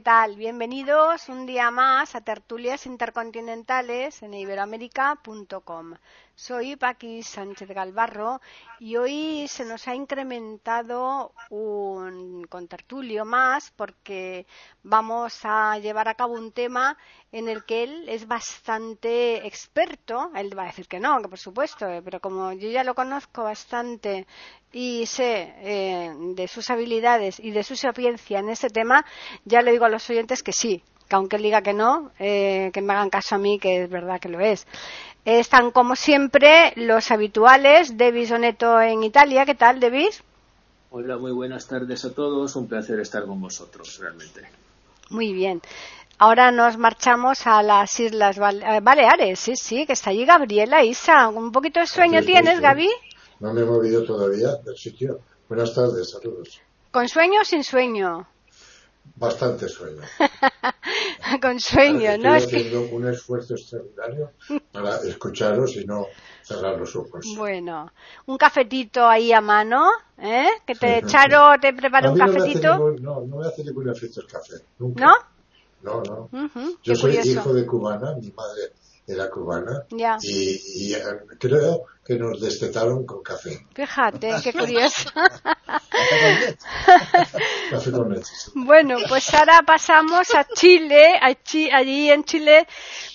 ¿Qué tal? Bienvenidos un día más a Tertulias Intercontinentales en iberoamérica.com. Soy Paqui Sánchez Galvarro y hoy se nos ha incrementado un contertulio más porque vamos a llevar a cabo un tema en el que él es bastante experto. Él va a decir que no, que por supuesto, eh, pero como yo ya lo conozco bastante y sé eh, de sus habilidades y de su sapiencia en este tema, ya le digo a los oyentes que sí, que aunque él diga que no, eh, que me hagan caso a mí, que es verdad que lo es. Están como siempre los habituales, Devis Oneto en Italia. ¿Qué tal, Devis? Hola, muy buenas tardes a todos. Un placer estar con vosotros, realmente. Muy bien. Ahora nos marchamos a las Islas eh, Baleares. Sí, sí, que está allí Gabriela, Isa. ¿Un poquito de sueño tienes, Gaby? No me he movido todavía del sitio. Buenas tardes, saludos. ¿Con sueño o sin sueño? Bastante sueño. Con sueño, ¿no? Estoy haciendo un esfuerzo extraordinario para escucharos y no cerrar los ojos. Bueno, un cafetito ahí a mano, ¿eh? Que te Charo te prepare un cafetito. no, no me hace ningún efecto el café. Nunca. ¿No? No, no. Yo soy hijo de cubana, mi madre era cubana y, eh, creo que nos destetaron con café. Fíjate, qué curioso. Café con leche. Bueno, pues ahora pasamos a Chile, allí en Chile,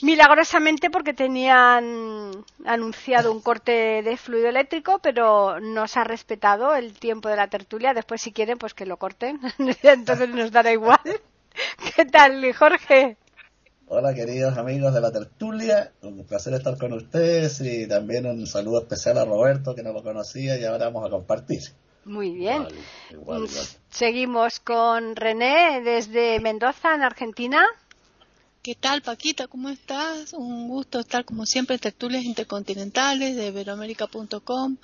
milagrosamente porque tenían anunciado un corte de fluido eléctrico, pero nos ha respetado el tiempo de la tertulia. Después, si quieren, pues que lo corten. Entonces nos dará igual. ¿Qué tal, Jorge? Hola queridos amigos de la tertulia, un placer estar con ustedes y también un saludo especial a Roberto que no lo conocía y ahora vamos a compartir. Muy bien. Seguimos con René desde Mendoza, en Argentina. ¿Qué tal, Paquita? ¿Cómo estás? Un gusto estar, como siempre, en tertulias intercontinentales de Veroamérica.com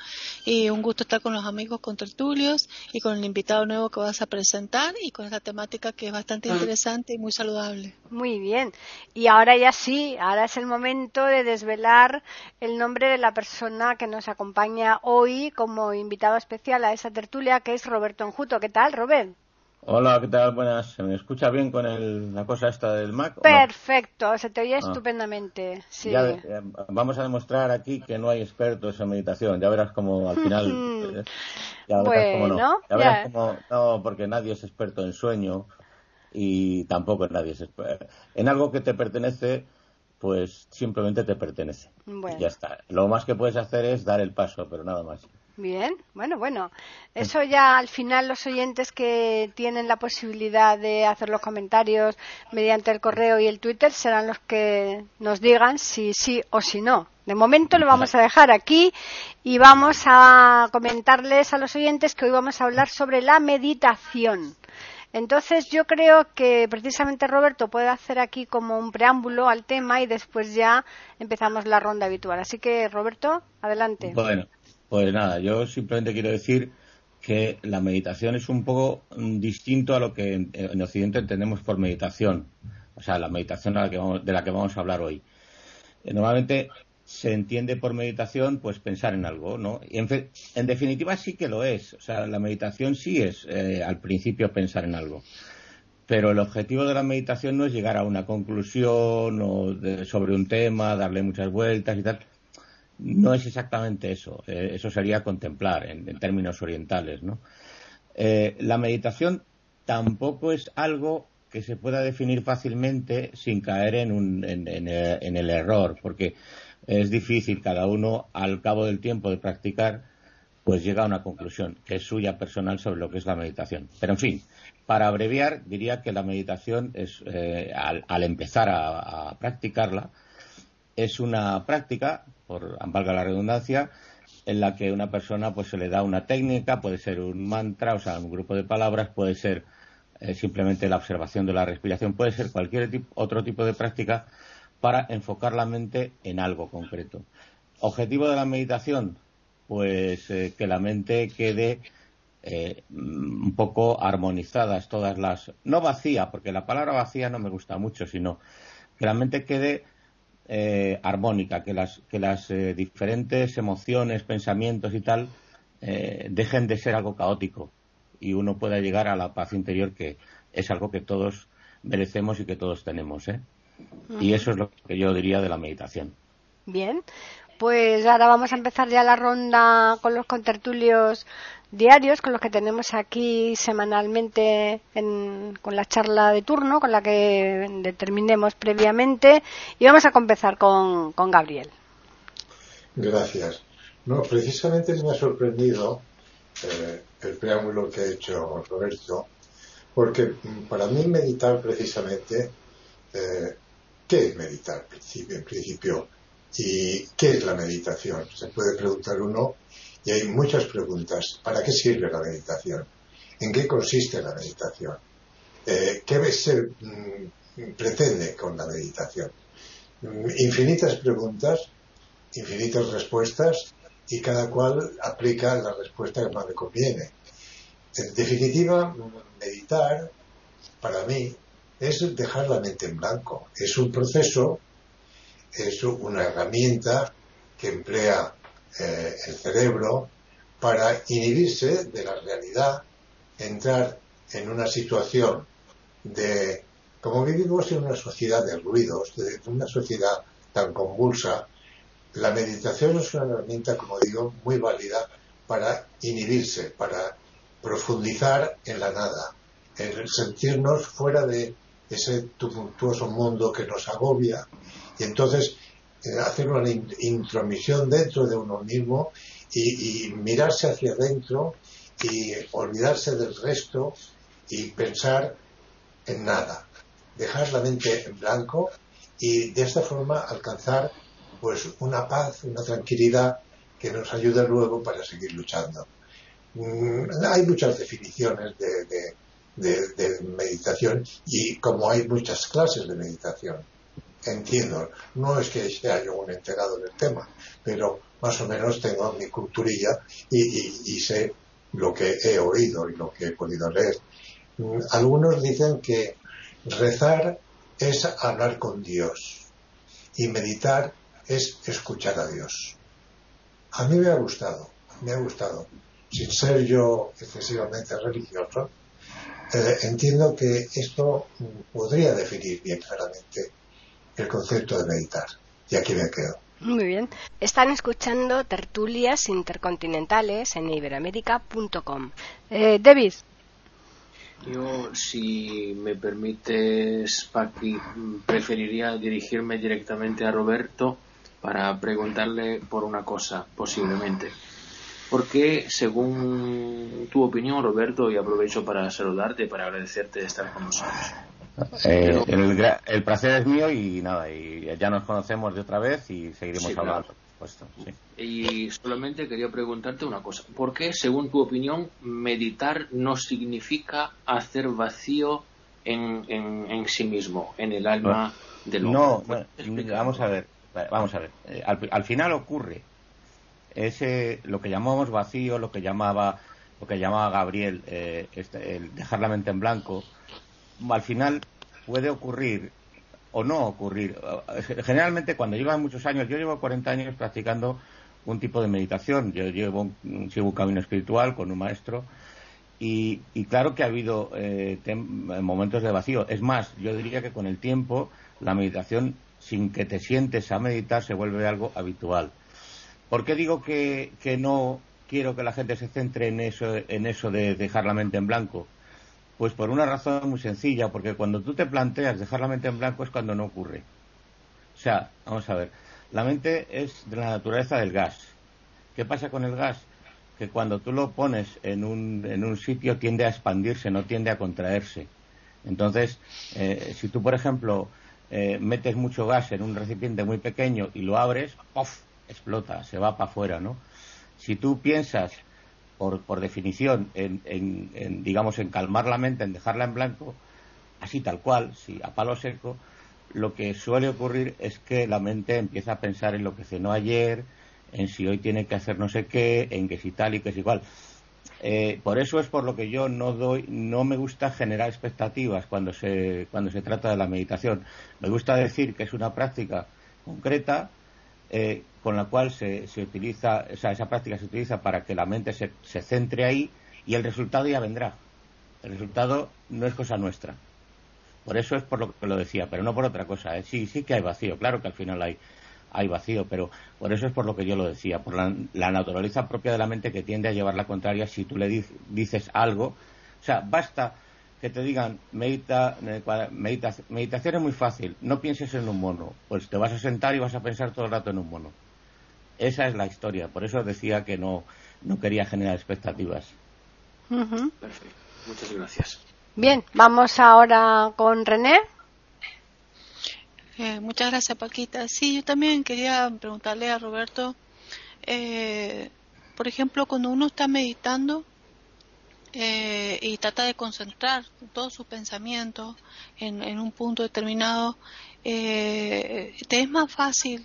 y un gusto estar con los amigos con tertulios y con el invitado nuevo que vas a presentar y con esta temática que es bastante interesante y muy saludable. Muy bien. Y ahora ya sí, ahora es el momento de desvelar el nombre de la persona que nos acompaña hoy como invitado especial a esa tertulia, que es Roberto Enjuto. ¿Qué tal, Robert? Hola, ¿qué tal? Buenas. ¿Se me escucha bien con el, la cosa esta del Mac? Perfecto, se te oye ah. estupendamente. Sí. Eh, vamos a demostrar aquí que no hay expertos en meditación. Ya verás como al final. Eh, ya verás cómo no. Ya verás cómo no, porque nadie es experto en sueño y tampoco nadie es experto. En algo que te pertenece, pues simplemente te pertenece. Y ya está. Lo más que puedes hacer es dar el paso, pero nada más. Bien, bueno, bueno. Eso ya al final los oyentes que tienen la posibilidad de hacer los comentarios mediante el correo y el Twitter serán los que nos digan si sí o si no. De momento lo vamos a dejar aquí y vamos a comentarles a los oyentes que hoy vamos a hablar sobre la meditación. Entonces yo creo que precisamente Roberto puede hacer aquí como un preámbulo al tema y después ya empezamos la ronda habitual. Así que Roberto, adelante. Bueno, pues nada, yo simplemente quiero decir que la meditación es un poco mm, distinto a lo que en, Occidente entendemos por meditación, o sea, la meditación de la que vamos a hablar hoy. Eh, normalmente se entiende por meditación pues pensar en algo, ¿no? Y en, en definitiva sí que lo es, o sea, la meditación sí es eh, al principio pensar en algo. Pero el objetivo de la meditación no es llegar a una conclusión o sobre un tema, darle muchas vueltas y tal no es exactamente eso. Eh, eso sería contemplar en, términos orientales, ¿no? Eh, la meditación tampoco es algo que se pueda definir fácilmente sin caer en, un, en, el error, porque es difícil, cada uno al cabo del tiempo de practicar, pues llega a una conclusión que es suya personal sobre lo que es la meditación. Pero en fin, para abreviar, diría que la meditación es, eh, al, empezar a practicarla, es una práctica por valga la redundancia, en la que una persona pues se le da una técnica, puede ser un mantra, o sea, un grupo de palabras, puede ser eh, simplemente la observación de la respiración, puede ser cualquier otro tipo de práctica para enfocar la mente en algo concreto. Objetivo de la meditación, pues eh, que la mente quede eh, un poco armonizadas todas las no vacía porque la palabra vacía no me gusta mucho sino que la mente quede eh, armónica que las que las diferentes emociones pensamientos y tal dejen de ser algo caótico y uno pueda llegar a la paz interior que es algo que todos merecemos y que todos tenemos y eso es lo que yo diría de la meditación. Bien pues ahora vamos a empezar ya la ronda con los contertulios diarios, con los que tenemos aquí semanalmente con la charla de turno, con la que determinemos previamente. Y vamos a empezar con, Gabriel. Gracias. No, precisamente me ha sorprendido eh, el preámbulo que ha hecho Roberto, porque para mí meditar precisamente, eh, ¿qué es meditar en principio? ¿Y qué es la meditación? Se puede preguntar uno y hay muchas preguntas. ¿Para qué sirve la meditación? ¿En qué consiste la meditación? Eh, ¿Qué se mm, pretende con la meditación? Mm, infinitas preguntas, infinitas respuestas y cada cual aplica la respuesta que más le conviene. En definitiva, meditar, para mí, es dejar la mente en blanco. Es un proceso es una herramienta que emplea eh, el cerebro para inhibirse de la realidad, entrar en una situación de, como vivimos en una sociedad de ruidos, de una sociedad tan convulsa, la meditación es una herramienta, como digo, muy válida para inhibirse, para profundizar en la nada, en sentirnos fuera de ese tumultuoso mundo que nos agobia y entonces eh, hacer una intromisión dentro de uno mismo y, mirarse hacia adentro y olvidarse del resto y pensar en nada, dejar la mente en blanco y de esta forma alcanzar pues una paz, una tranquilidad que nos ayuda luego para seguir luchando. Mm, hay muchas definiciones de meditación y como hay muchas clases de meditación entiendo. No es que sea yo un enterado del tema, pero más o menos tengo mi culturilla y, sé lo que he oído y lo que he podido leer. Algunos dicen que rezar es hablar con Dios y meditar es escuchar a Dios. A mí me ha gustado, me ha gustado. Sin ser yo excesivamente religioso, eh, entiendo que esto podría definir bien claramente el concepto de meditar. Y aquí me quedo. Muy bien. Están escuchando tertulias intercontinentales en iberamérica.com. Eh, David. Yo, si me permites, Paqui, preferiría dirigirme directamente a Roberto para preguntarle por una cosa, posiblemente. Porque, según tu opinión, Roberto, y aprovecho para saludarte, para agradecerte de estar con nosotros. Eh, el, placer es mío y nada, y ya nos conocemos de otra vez y seguiremos hablando. Y solamente quería preguntarte una cosa. ¿Por qué, según tu opinión, meditar no significa hacer vacío en, en, sí mismo, en el alma del hombre? No, vamos a ver, vamos a ver. Eh, al, final ocurre ese lo que llamamos vacío, lo que llamaba lo que llamaba Gabriel, eh, este, el dejar la mente en blanco, al final puede ocurrir o no ocurrir. Generalmente cuando llevan muchos años, yo llevo 40 años practicando un tipo de meditación, yo llevo un, sigo un camino espiritual con un maestro y, claro que ha habido eh, momentos de vacío. Es más, yo diría que con el tiempo la meditación, sin que te sientes a meditar, se vuelve algo habitual. ¿Por qué digo que, que no quiero que la gente se centre en eso, en eso de dejar la mente en blanco? Pues por una razón muy sencilla, porque cuando tú te planteas dejar la mente en blanco es cuando no ocurre. O sea, vamos a ver, la mente es de la naturaleza del gas. ¿Qué pasa con el gas? Que cuando tú lo pones en un, en un sitio tiende a expandirse, no tiende a contraerse. Entonces, eh, si tú, por ejemplo, eh, metes mucho gas en un recipiente muy pequeño y lo abres, ¡puff! explota, se va para afuera, ¿no? Si tú piensas por, definición, en, digamos, en calmar la mente, en dejarla en blanco, así tal cual, si a palo seco, lo que suele ocurrir es que la mente empieza a pensar en lo que cenó ayer, en si hoy tiene que hacer no sé qué, en que si tal y que si igual. Eh, por eso es por lo que yo no doy, no me gusta generar expectativas cuando se, cuando se trata de la meditación. Me gusta decir que es una práctica concreta eh, con la cual se, se, utiliza, o sea, esa práctica se utiliza para que la mente se, se centre ahí y el resultado ya vendrá. El resultado no es cosa nuestra. Por eso es por lo que lo decía, pero no por otra cosa. ¿eh? Sí, sí que hay vacío, claro que al final hay, hay vacío, pero por eso es por lo que yo lo decía, por la, naturaleza propia de la mente que tiende a llevar la contraria si tú le dices algo. O sea, basta que te digan medita, eh, meditación es muy fácil, no pienses en un mono, pues te vas a sentar y vas a pensar todo el rato en un mono. Esa es la historia, por eso decía que no, no quería generar expectativas. Perfecto, muchas gracias. Bien, vamos ahora con René. Eh, muchas gracias, Paquita. Sí, yo también quería preguntarle a Roberto, eh, por ejemplo, cuando uno está meditando eh, y trata de concentrar todos sus pensamientos en, en un punto determinado, ¿te es más fácil,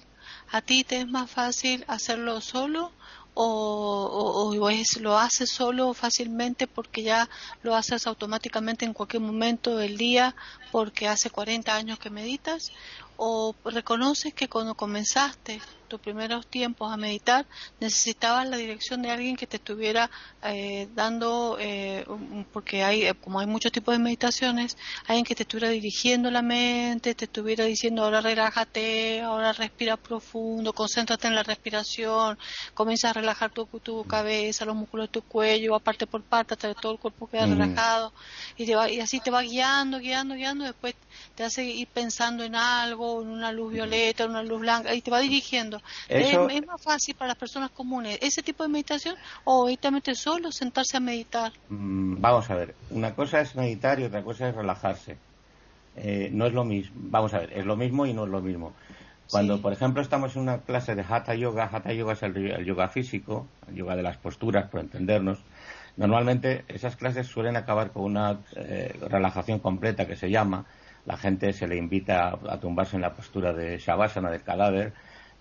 a ti te es más fácil hacerlo solo o, lo haces solo fácilmente porque ya lo haces automáticamente en cualquier momento del día porque hace 40 años que meditas o reconoces que cuando comenzaste tus primeros tiempos a meditar necesitabas la dirección de alguien que te estuviera eh, dando eh, porque hay eh, como hay muchos tipos de meditaciones alguien que te estuviera dirigiendo la mente te estuviera diciendo ahora relájate ahora respira profundo concéntrate en la respiración comienza a relajar tu, tu cabeza los músculos de tu cuello parte por parte hasta que todo el cuerpo queda mm. relajado y, te va, y así te va guiando guiando guiando después te hace ir pensando en algo una luz violeta una luz blanca y te va dirigiendo ¿Es, más fácil para las personas comunes ese tipo de meditación o directamente solo sentarse a meditar? Mm, vamos a ver, una cosa es meditar y otra cosa es relajarse. Eh, no es lo mismo, vamos a ver, es lo mismo y no es lo mismo. Cuando, por ejemplo, estamos en una clase de Hatha Yoga, Hatha Yoga es el, yoga físico, el yoga de las posturas, por entendernos. Normalmente esas clases suelen acabar con una eh, relajación completa que se llama. La gente se le invita a, a tumbarse en la postura de Shavasana, del cadáver,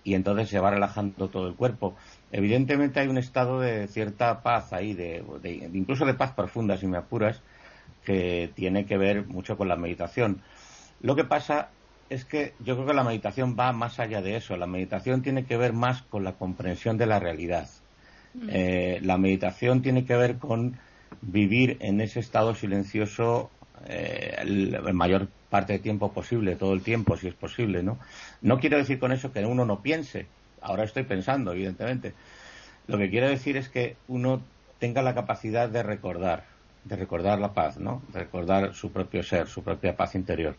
y entonces se va relajando todo el cuerpo. Evidentemente hay un estado de cierta paz ahí, de, incluso de paz profunda, si me apuras, que tiene que ver mucho con la meditación. Lo que pasa es que yo creo que la meditación va más allá de eso. La meditación tiene que ver más con la comprensión de la realidad. Mm. Eh, la meditación tiene que ver con vivir en ese estado silencioso eh, el, mayor parte de tiempo posible, todo el tiempo, si es posible, ¿no? No quiero decir con eso que uno no piense. Ahora estoy pensando, evidentemente. Lo que quiero decir es que uno tenga la capacidad de recordar, de recordar la paz, ¿no? De recordar su propio ser, su propia paz interior.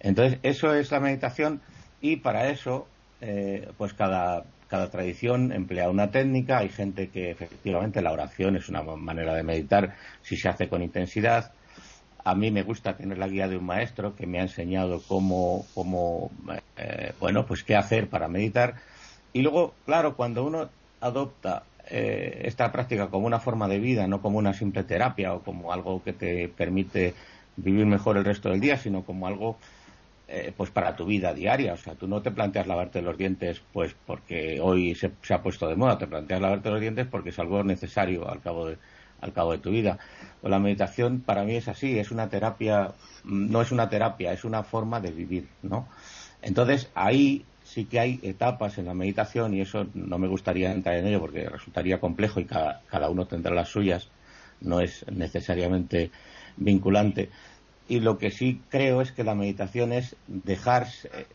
Entonces, eso es la meditación y para eso, eh, pues cada, cada tradición emplea una técnica. Hay gente que efectivamente la oración es una manera de meditar si se hace con intensidad a mí me gusta tener la guía de un maestro que me ha enseñado cómo, cómo eh, bueno, pues qué hacer para meditar. Y luego, claro, cuando uno adopta eh, esta práctica como una forma de vida, no como una simple terapia o como algo que te permite vivir mejor el resto del día, sino como algo eh, pues para tu vida diaria. O sea, tú no te planteas lavarte los dientes pues porque hoy se, se ha puesto de moda, te planteas lavarte los dientes porque es algo necesario al cabo de, al cabo de tu vida. la meditación para mí es así, es una terapia, no es una terapia, es una forma de vivir, ¿no? Entonces ahí sí que hay etapas en la meditación y eso no me gustaría entrar en ello porque resultaría complejo y cada, uno tendrá las suyas, no es necesariamente vinculante. Y lo que sí creo es que la meditación es dejar,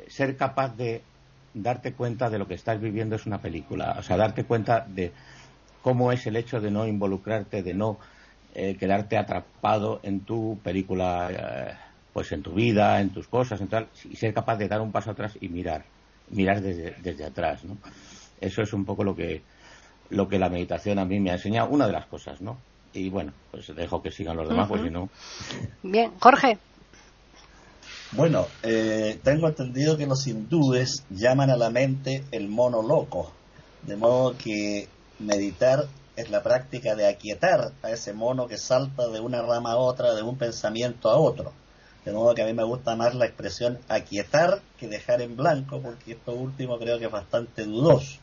ser capaz de darte cuenta de lo que estás viviendo es una película, o sea, darte cuenta de cómo es el hecho de no involucrarte, de no eh, quedarte atrapado en tu película, eh, pues en tu vida, en tus cosas, en tal, y ser capaz de dar un paso atrás y mirar, mirar desde, desde atrás, ¿no? Eso es un poco lo que, lo que la meditación a mí me ha enseñado, una de las cosas, ¿no? Y bueno, pues dejo que sigan los demás, pues si no. Bien, Jorge. Bueno, eh, tengo entendido que los hindúes llaman a la mente el mono loco, de modo que meditar es la práctica de aquietar a ese mono que salta de una rama a otra, de un pensamiento a otro. De modo que a mí me gusta más la expresión aquietar que dejar en blanco, porque esto último creo que es bastante dudoso.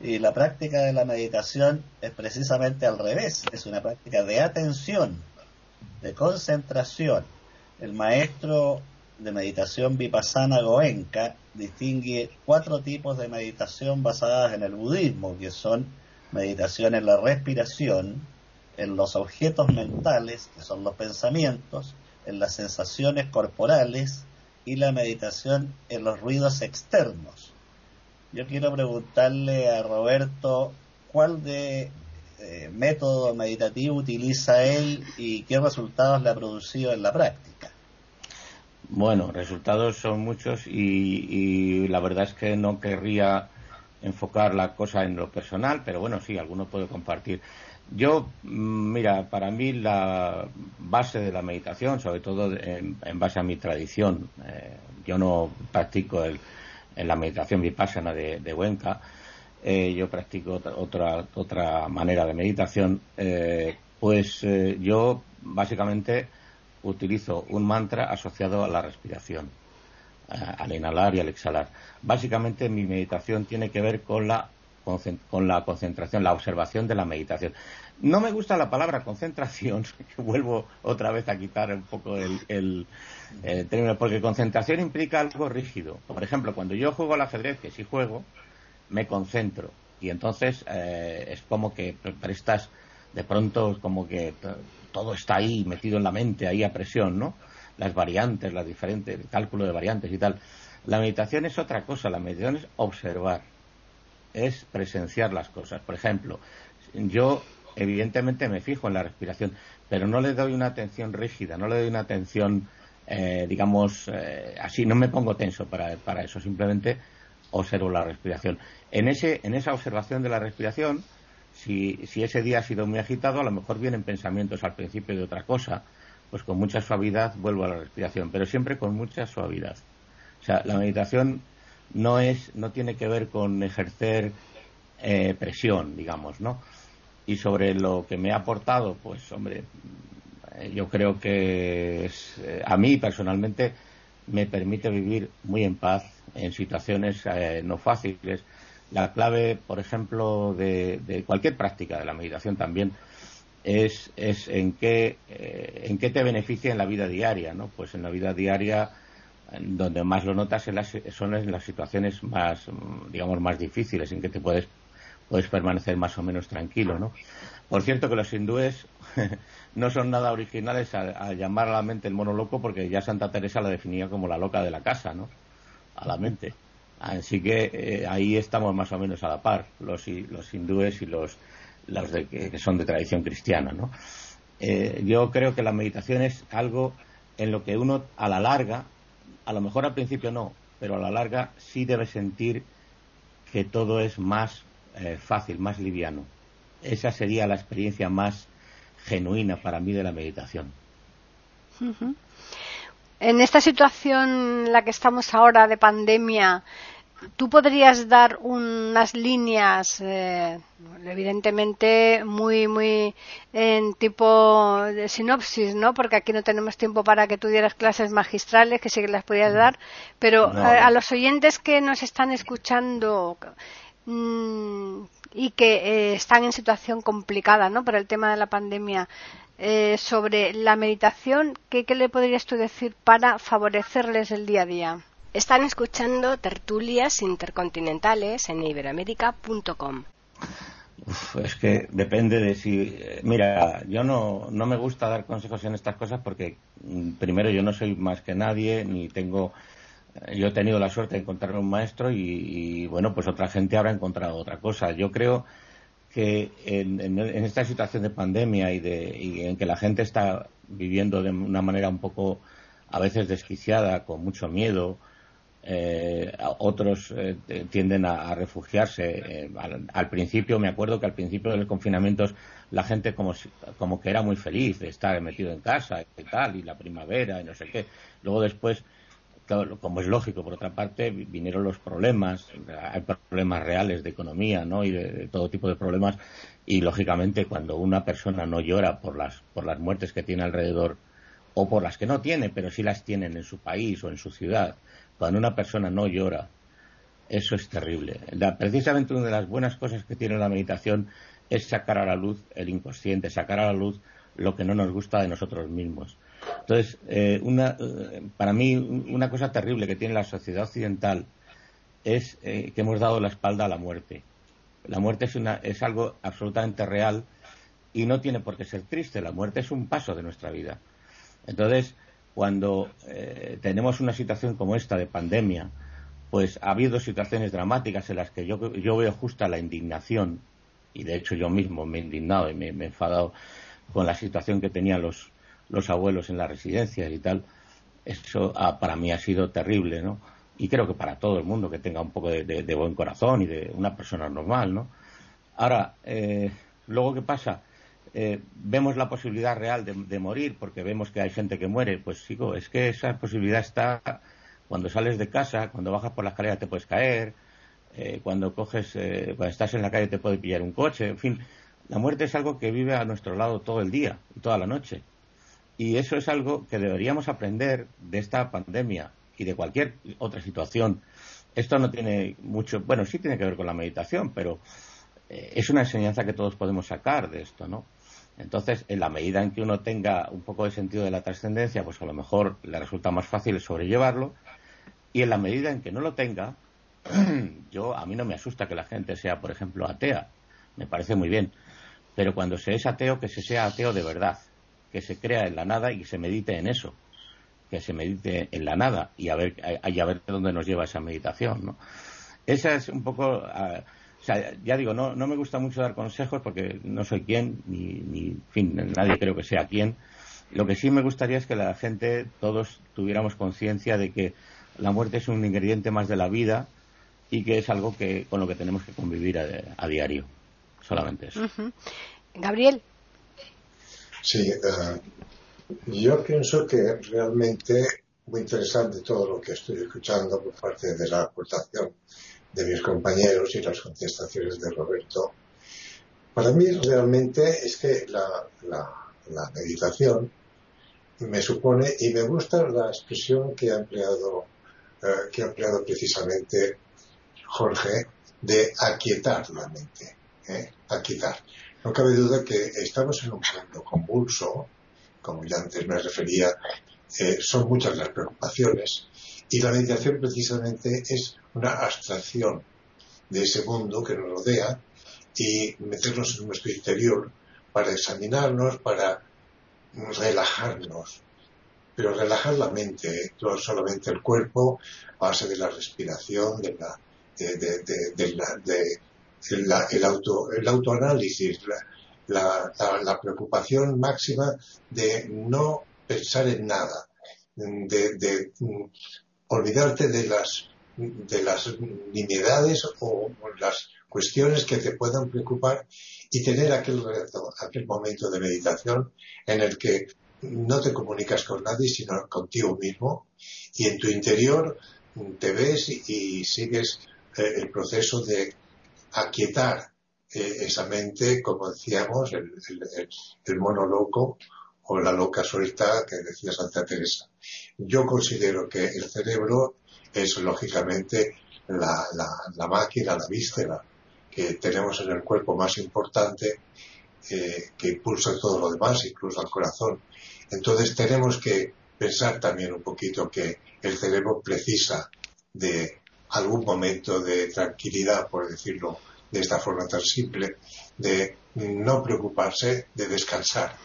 Y la práctica de la meditación es precisamente al revés, es una práctica de atención, de concentración. El maestro de meditación vipassana Goenka distingue cuatro tipos de meditación basadas en el budismo, que son meditación en la respiración, en los objetos mentales, que son los pensamientos, en las sensaciones corporales y la meditación en los ruidos externos. Yo quiero preguntarle a Roberto cuál de eh, método meditativo utiliza él y qué resultados le ha producido en la práctica. Bueno, resultados son muchos y, la verdad es que no querría enfocar la cosa en lo personal, pero bueno, sí, alguno puede compartir. Yo, mm, mira, para mí la base de la meditación, sobre todo en, base a mi tradición, eh, yo no practico el, la meditación vipassana de, de eh, yo practico otra, otra manera de meditación, eh, pues yo básicamente utilizo un mantra asociado a la respiración, al inhalar y al exhalar. Básicamente mi meditación tiene que ver con la con la concentración, la observación de la meditación. No me gusta la palabra concentración, vuelvo otra vez a quitar un poco el, término, porque concentración implica algo rígido. Por ejemplo, cuando yo juego al ajedrez, que sí juego, me concentro y entonces eh, es como que prestas, de pronto como que todo está ahí metido en la mente, ahí a presión, ¿no? Las variantes, las diferentes, el cálculo de variantes y tal. La meditación es otra cosa, la meditación es observar, es presenciar las cosas. Por ejemplo, yo evidentemente me fijo en la respiración, pero no le doy una atención rígida, no le doy una atención, eh, digamos, eh, así, no me pongo tenso para, para, eso, simplemente observo la respiración. En, ese, en esa observación de la respiración, si, si ese día ha sido muy agitado, a lo mejor vienen pensamientos al principio de otra cosa, pues con mucha suavidad vuelvo a la respiración, pero siempre con mucha suavidad. O sea, la meditación no es, no tiene que ver con ejercer eh, presión, digamos, ¿no? Y sobre lo que me ha aportado, pues hombre, eh, yo creo que eh, a mí personalmente me permite vivir muy en paz en situaciones eh, no fáciles. La clave, por ejemplo, de, cualquier práctica de la meditación también es, es en, qué, en qué te beneficia en la vida diaria, ¿no? Pues en la vida diaria donde más lo notas son en las situaciones más, digamos, más difíciles, en que te puedes puedes permanecer más o menos tranquilo, ¿no? Por cierto que los hindúes no son nada originales a, llamar a la mente el mono loco porque ya Santa Teresa la definía como la loca de la casa, ¿no? A la mente. Así que eh, ahí estamos más o menos a la par, los, los hindúes y los, los que son de tradición cristiana, ¿no? Eh, yo creo que la meditación es algo en lo que uno a la larga, a lo mejor al principio no, pero a la larga sí debe sentir que todo es más eh, fácil, más liviano. Esa sería la experiencia más genuina para mí de la meditación. En esta situación en la que estamos ahora de pandemia, ¿tú podrías dar unas líneas, eh, evidentemente muy, muy en tipo de sinopsis, ¿no? Porque aquí no tenemos tiempo para que tú dieras clases magistrales, que sí que las podrías dar, pero a, los oyentes que nos están escuchando, Mm, y que eh, están en situación complicada ¿no? por el tema de la pandemia. Eh, sobre la meditación, ¿qué, le podrías tú decir para favorecerles el día a día? Están escuchando tertulias intercontinentales en iberoamérica.com. Es que depende de si. Eh, mira, yo no, no me gusta dar consejos en estas cosas porque, mm, primero, yo no soy más que nadie, ni tengo yo he tenido la suerte de encontrarme un maestro y, bueno, pues otra gente habrá encontrado otra cosa. Yo creo que en, esta situación de pandemia y, de, en que la gente está viviendo de una manera un poco a veces desquiciada, con mucho miedo, eh, otros eh, tienden a, refugiarse. Eh, al, principio, me acuerdo que al principio de los confinamientos la gente como, como que era muy feliz de estar metido en casa y tal, y la primavera y no sé qué. Luego después como es lógico, por otra parte, vinieron los problemas, hay problemas reales de economía, ¿no? Y de, todo tipo de problemas, y lógicamente cuando una persona no llora por las, por las muertes que tiene alrededor, o por las que no tiene, pero sí las tienen en su país o en su ciudad, cuando una persona no llora, eso es terrible. precisamente una de las buenas cosas que tiene la meditación es sacar a la luz el inconsciente, sacar a la luz lo que no nos gusta de nosotros mismos. Entonces, eh, eh, para mí, una cosa terrible que tiene la sociedad occidental es eh, que hemos dado la espalda a la muerte. La muerte es, es algo absolutamente real y no tiene por qué ser triste. La muerte es un paso de nuestra vida. Entonces, cuando tenemos una situación como esta de pandemia, pues ha habido situaciones dramáticas en las que yo, yo veo justa la indignación, y de hecho yo mismo me he indignado y me, he enfadado con la situación que tenían los, los abuelos en las residencias y tal, eso para mí ha sido terrible, ¿no? Y creo que para todo el mundo que tenga un poco de, buen corazón y de una persona normal, ¿no? Ahora, eh, luego, ¿qué pasa? Eh, vemos la posibilidad real de, morir porque vemos que hay gente que muere, pues sigo, es que esa posibilidad está cuando sales de casa, cuando bajas por la escalera te puedes caer, eh, cuando coges, cuando estás en la calle te puede pillar un coche, en fin, la muerte es algo que vive a nuestro lado todo el día y toda la noche. Y eso es algo que deberíamos aprender de esta pandemia y de cualquier otra situación. Esto no tiene mucho, bueno, sí tiene que ver con la meditación, pero eh, es una enseñanza que todos podemos sacar de esto, ¿no? Entonces, en la medida en que uno tenga un poco de sentido de la trascendencia, pues a lo mejor le resulta más fácil sobrellevarlo. Y en la medida en que no lo tenga, yo a mí no me asusta que la gente sea, por ejemplo, atea. Me parece muy bien. Pero cuando se es ateo, que se sea ateo de verdad, que se crea en la nada y que se medite en eso, que se medite en la nada y a ver, y a ver dónde nos lleva esa meditación, ¿no? Esa es un poco, ah, o sea, ya digo, no, no me gusta mucho dar consejos porque no soy quien, ni, ni, en fin, nadie creo que sea quien. Lo que sí me gustaría es que la gente, todos tuviéramos conciencia de que la muerte es un ingrediente más de la vida y que es algo que, con lo que tenemos que convivir a, diario. Solamente eso. Gabriel. Sí, eh, yo pienso que realmente muy interesante todo lo que estoy escuchando por parte de la aportación de mis compañeros y las contestaciones de Roberto. Para mí realmente es que la, meditación me supone, y me gusta la expresión que ha empleado, eh, que ha empleado precisamente Jorge, de aquietar la mente, ¿eh? aquietar. No cabe duda que estamos en un mundo convulso, como ya antes me refería, eh, son muchas las preocupaciones y la meditación precisamente es una abstracción de ese mundo que nos rodea y meternos en nuestro interior para examinarnos, para relajarnos, pero relajar la mente, no solamente el cuerpo, a base de la respiración, de la, de, la, el, auto, el autoanálisis, la, preocupación máxima de no pensar en nada, de, olvidarte de las, de las nimiedades o las cuestiones que te puedan preocupar y tener aquel, aquel momento de meditación en el que no te comunicas con nadie sino contigo mismo y en tu interior te ves y, sigues eh, el proceso de aquietar eh, esa mente, como decíamos, el, el, mono loco o la loca suelta que decía Santa Teresa. Yo considero que el cerebro es lógicamente la máquina, la víscera que tenemos en el cuerpo más importante eh, que impulsa todo lo demás, incluso al corazón. Entonces tenemos que pensar también un poquito que el cerebro precisa de algún momento de tranquilidad, por decirlo de esta forma tan simple, de no preocuparse, de descansar,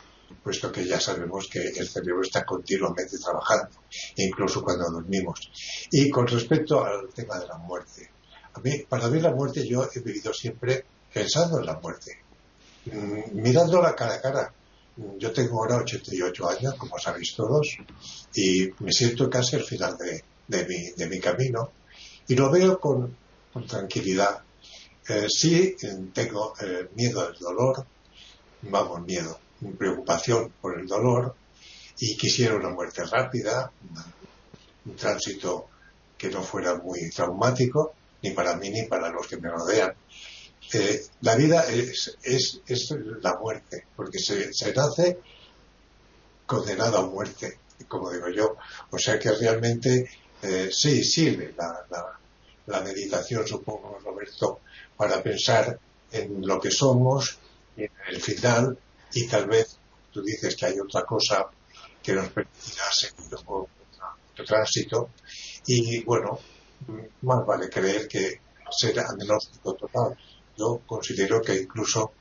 puesto que ya sabemos que el cerebro está continuamente trabajando, incluso cuando dormimos. Y con respecto al tema de la muerte, a mí, para mí la muerte yo he vivido siempre pensando en la muerte, mm, mirándola cara a cara. Yo tengo ahora 88 años, como sabéis todos, y me siento casi al final de mi camino y lo veo con, tranquilidad. Eh, sí tengo eh, miedo al dolor, vamos, miedo, preocupación por el dolor y quisiera una muerte rápida, un tránsito que no fuera muy traumático, ni para mí ni para los que me rodean. Eh, la vida es, es, es, la muerte, porque se, nace condenado a muerte, como digo yo. O sea que realmente eh, sí sirve la, la, meditación, supongo, Roberto, para pensar en lo que somos, en el final, y tal vez tú dices que hay otra cosa que nos permitirá seguir otro, otro tránsito. Y bueno, más vale creer que ser agnóstico total. Yo considero que incluso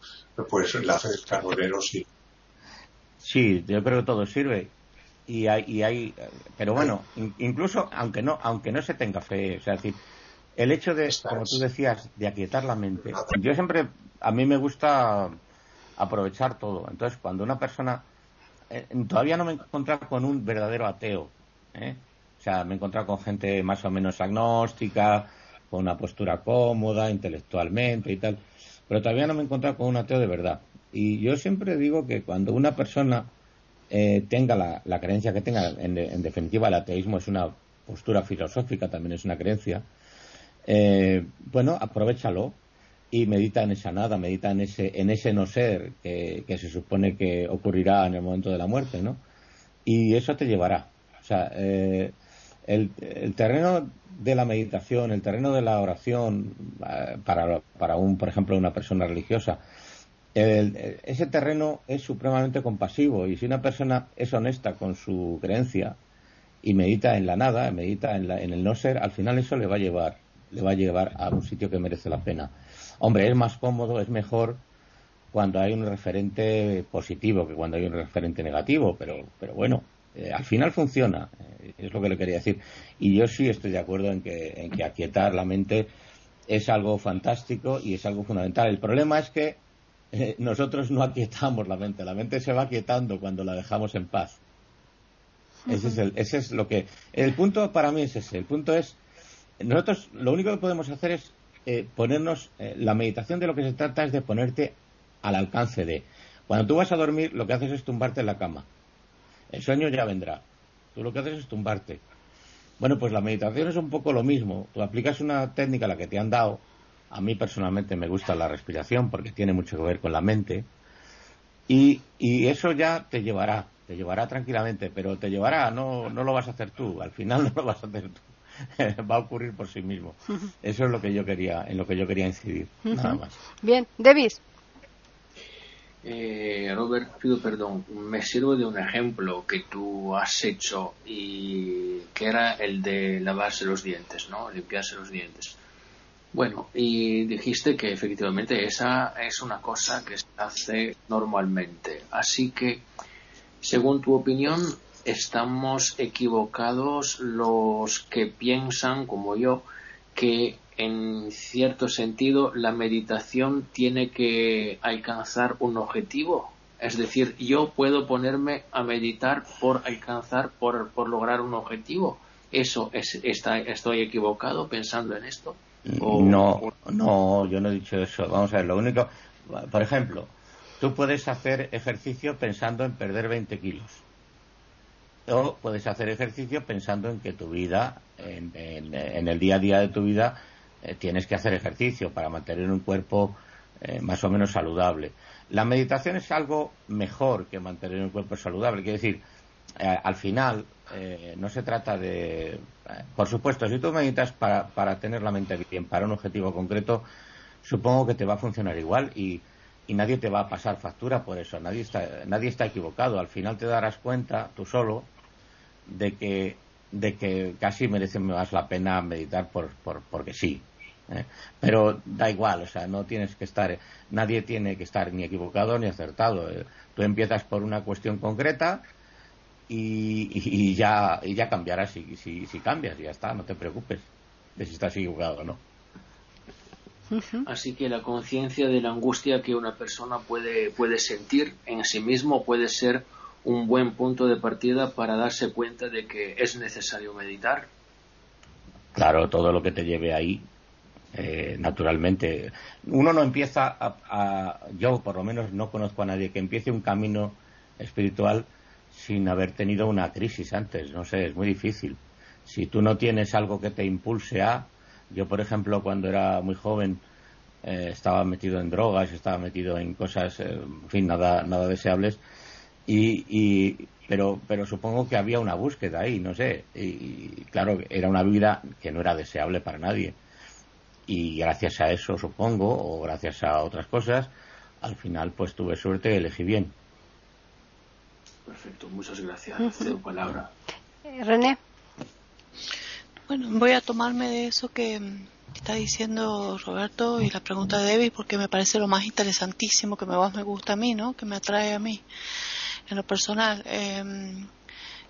pues la fe del carbonero sí. Sí, yo creo que todo sirve. Y hay, y hay pero bueno, incluso aunque no, aunque no se tenga fe, o sea, decir, el hecho de, como tú decías, de aquietar la mente. Yo siempre, a mí me gusta aprovechar todo. Entonces, cuando una persona, eh, todavía no me he encontrado con un verdadero ateo, ¿eh? o sea, me he encontrado con gente más o menos agnóstica, con una postura cómoda, intelectualmente y tal, pero todavía no me he encontrado con un ateo de verdad. Y yo siempre digo que cuando una persona eh, tenga la, creencia que tenga, en, definitiva el ateísmo es una postura filosófica, también es una creencia, eh, bueno, aprovechalo y medita en esa nada, medita en ese, en ese no ser que, se supone que ocurrirá en el momento de la muerte, ¿no? Y eso te llevará. O sea, eh, el, terreno de la meditación, el terreno de la oración eh, para, para un, por ejemplo, una persona religiosa, ese terreno es supremamente compasivo y si una persona es honesta con su creencia y medita en la nada, medita en, en el no ser, al final eso le va a llevar, le va a llevar a un sitio que merece la pena. Hombre, es más cómodo, es mejor cuando hay un referente positivo que cuando hay un referente negativo, pero, pero bueno, eh, al final funciona, eh, es lo que le quería decir. Y yo sí estoy de acuerdo en que, en que aquietar la mente es algo fantástico y es algo fundamental. El problema es que eh, nosotros no aquietamos la mente, la mente se va aquietando cuando la dejamos en paz. Ese es, el, ese es lo que. El punto para mí es ese. El punto es. Nosotros lo único que podemos hacer es ponernos. la meditación de lo que se trata es de ponerte al alcance de. Cuando tú vas a dormir, lo que haces es tumbarte en la cama el sueño ya vendrá. Tú lo que haces es tumbarte. Bueno, pues la meditación es un poco lo mismo. Tú aplicas una técnica, la que te han dado. A mí personalmente me gusta la respiración porque tiene mucho que ver con la mente. Y, eso ya te llevará, te llevará tranquilamente, pero te llevará, no, no lo vas a hacer tú, al final no lo vas a hacer tú. Va a ocurrir por sí mismo. Eso es lo que yo quería, en lo que yo quería incidir, nada más. Bien, Davis. Eh, Robert, pido perdón, me sirvo de un ejemplo que tú has hecho y que era el de lavarse los dientes, ¿no? Limpiarse los dientes. Bueno, y dijiste que efectivamente esa es una cosa que se hace normalmente. Así que, según tu opinión, estamos equivocados los que piensan, como yo, que en cierto sentido, la meditación tiene que alcanzar un objetivo. Es decir, yo puedo ponerme a meditar por alcanzar, por, por lograr un objetivo. ¿Eso es, está, estoy equivocado pensando en esto? No, no, yo no he dicho eso. Vamos a ver, lo único, por ejemplo, tú puedes hacer ejercicio pensando en perder 20 kilos. O puedes hacer ejercicio pensando en que tu vida, en el día a día de tu vida, eh, tienes que hacer ejercicio para mantener un cuerpo eh, más o menos saludable. La meditación es algo mejor que mantener un cuerpo saludable. Quiere decir, eh, al final no se trata de. por supuesto, si tú meditas para, para, tener la mente bien, para un objetivo concreto, supongo que te va a funcionar igual y, y nadie te va a pasar factura por eso. Nadie está, nadie está equivocado. Al final te darás cuenta, tú solo, de que de que casi merece más la pena meditar por, por, porque sí. ¿eh? Pero da igual, o sea, no tienes que estar, nadie tiene que estar ni equivocado ni acertado. ¿eh? Tú empiezas por una cuestión concreta y, y, ya, y ya cambiarás si, si, si cambias, ya está, no te preocupes de si estás equivocado o no. Así que la conciencia de la angustia que una persona puede, puede sentir en sí mismo puede ser un buen punto de partida para darse cuenta de que es necesario meditar. Claro, todo lo que te lleve ahí, eh, naturalmente. Uno no empieza a, yo por lo menos no conozco a nadie que empiece un camino espiritual sin haber tenido una crisis antes. No sé, es muy difícil. Si tú no tienes algo que te impulse a, yo por ejemplo cuando era muy joven eh, estaba metido en drogas, estaba metido en cosas, eh, en fin, nada, nada deseables y, pero, pero supongo que había una búsqueda ahí, no sé. Y, claro, era una vida que no era deseable para nadie. Y gracias a eso, supongo, o gracias a otras cosas, al final pues tuve suerte y elegí bien. Perfecto, muchas gracias. Cedo palabra. Eh, René. Bueno, voy a tomarme de eso que está diciendo Roberto y la pregunta de Debbie porque me parece lo más interesantísimo que más me gusta a mí, ¿no? Que me atrae a mí en lo personal. Eh,